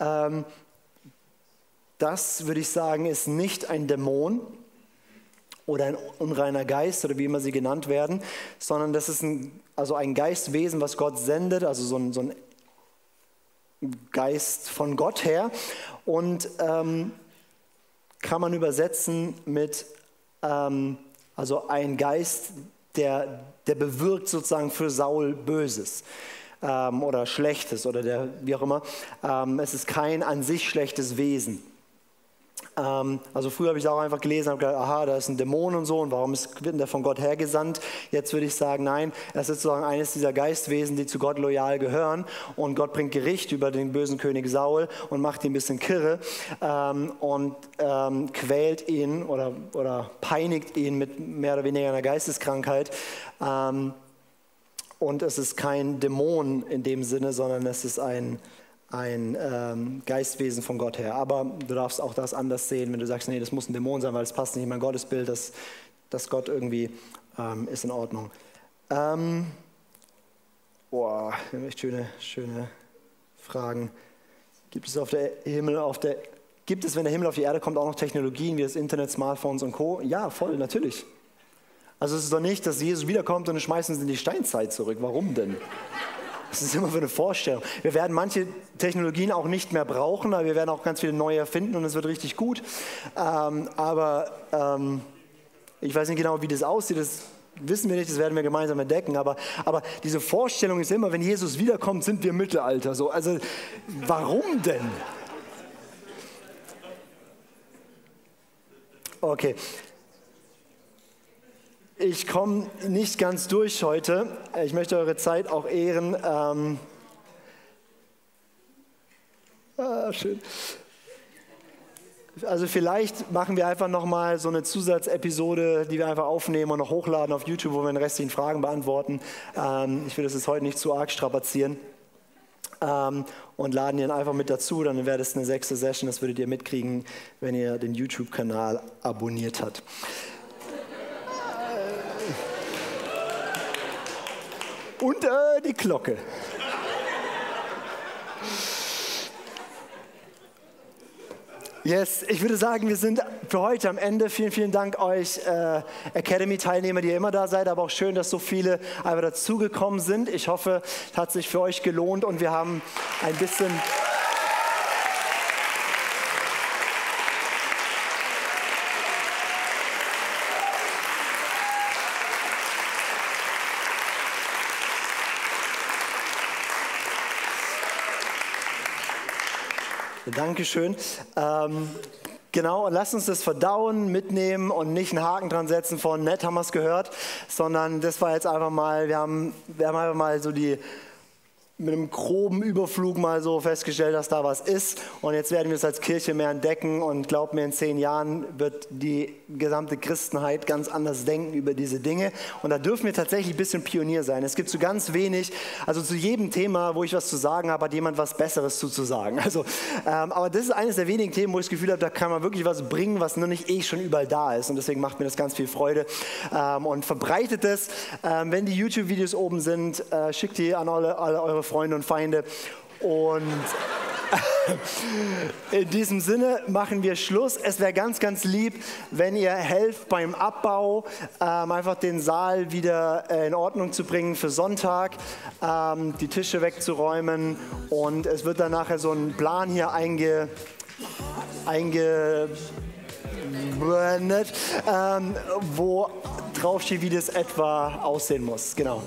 Ähm, das würde ich sagen, ist nicht ein Dämon oder ein unreiner Geist oder wie immer sie genannt werden, sondern das ist ein, also ein Geistwesen, was Gott sendet, also so ein, so ein Geist von Gott her. Und ähm, kann man übersetzen mit ähm, also ein Geist, der, der bewirkt sozusagen für Saul Böses ähm, oder Schlechtes oder der, wie auch immer. Ähm, es ist kein an sich schlechtes Wesen. Ähm, also früher habe ich auch einfach gelesen, habe gedacht, aha, da ist ein Dämon und so und warum ist, wird der von Gott hergesandt? Jetzt würde ich sagen, nein, es ist sozusagen eines dieser Geistwesen, die zu Gott loyal gehören und Gott bringt Gericht über den bösen König Saul und macht ihn ein bisschen kirre ähm, und ähm, quält ihn oder, oder peinigt ihn mit mehr oder weniger einer Geisteskrankheit. Ähm, und es ist kein Dämon in dem Sinne, sondern es ist ein, ein ähm, Geistwesen von Gott her. Aber du darfst auch das anders sehen, wenn du sagst, nee, das muss ein Dämon sein, weil es passt nicht in mein Gottesbild, dass, dass Gott irgendwie ähm, ist in Ordnung. Ähm, boah, echt schöne, schöne Fragen. Gibt es auf der Himmel, auf der, gibt es, wenn der Himmel auf die Erde kommt, auch noch Technologien wie das Internet, Smartphones und Co? Ja, voll, natürlich. Also es ist doch nicht, dass Jesus wiederkommt und dann schmeißen sie in die Steinzeit zurück. Warum denn? Das ist immer für eine Vorstellung. Wir werden manche Technologien auch nicht mehr brauchen, aber wir werden auch ganz viele neue erfinden und es wird richtig gut. Ähm, aber ähm, ich weiß nicht genau, wie das aussieht. Das wissen wir nicht, das werden wir gemeinsam entdecken. Aber, aber diese Vorstellung ist immer, wenn Jesus wiederkommt, sind wir Mittelalter. So. Also warum denn? Okay, ich komme nicht ganz durch heute. Ich möchte eure Zeit auch ehren. Ähm ah, schön. Also vielleicht machen wir einfach nochmal so eine Zusatzepisode, die wir einfach aufnehmen und noch hochladen auf YouTube, wo wir den restlichen Fragen beantworten. Ähm, ich will das jetzt heute nicht zu arg strapazieren. Ähm, und laden ihn einfach mit dazu, dann wäre das eine sechste Session, das würdet ihr mitkriegen, wenn ihr den YouTube-Kanal abonniert habt. Und äh, die Glocke. Yes, ich würde sagen, wir sind für heute am Ende. Vielen, vielen Dank euch äh, Academy-Teilnehmer, die ihr immer da seid, aber auch schön, dass so viele einfach dazugekommen sind. Ich hoffe, es hat sich für euch gelohnt und wir haben ein bisschen... Dankeschön. Ähm, Genau, und lasst uns das verdauen, mitnehmen und nicht einen Haken dran setzen von nett haben wir es gehört, sondern das war jetzt einfach mal, wir haben, wir haben einfach mal so die mit einem groben Überflug mal so festgestellt, dass da was ist. Und jetzt werden wir es als Kirche mehr entdecken. Und glaubt mir, in zehn Jahren wird die gesamte Christenheit ganz anders denken über diese Dinge. Und da dürfen wir tatsächlich ein bisschen Pionier sein. Es gibt so ganz wenig, also zu jedem Thema, wo ich was zu sagen habe, hat jemand was Besseres zu, zu sagen. Also, ähm, aber das ist eines der wenigen Themen, wo ich das Gefühl habe, da kann man wirklich was bringen, was nur nicht eh schon überall da ist. Und deswegen macht mir das ganz viel Freude. Ähm, und verbreitet es. Ähm, wenn die YouTube-Videos oben sind, äh, schickt die an alle, alle eure Freunde und Feinde. Und in diesem Sinne machen wir Schluss. Es wäre ganz, ganz lieb, wenn ihr helft beim Abbau, ähm, einfach den Saal wieder äh, in Ordnung zu bringen für Sonntag, ähm, die Tische wegzuräumen. Und es wird dann nachher so ein Plan hier einge, eingeblendet, ähm, wo draufsteht, wie das etwa aussehen muss. Genau.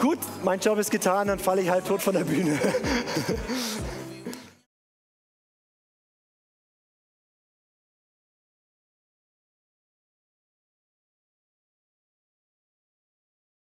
Gut, mein Job ist getan, dann falle ich halt tot von der Bühne.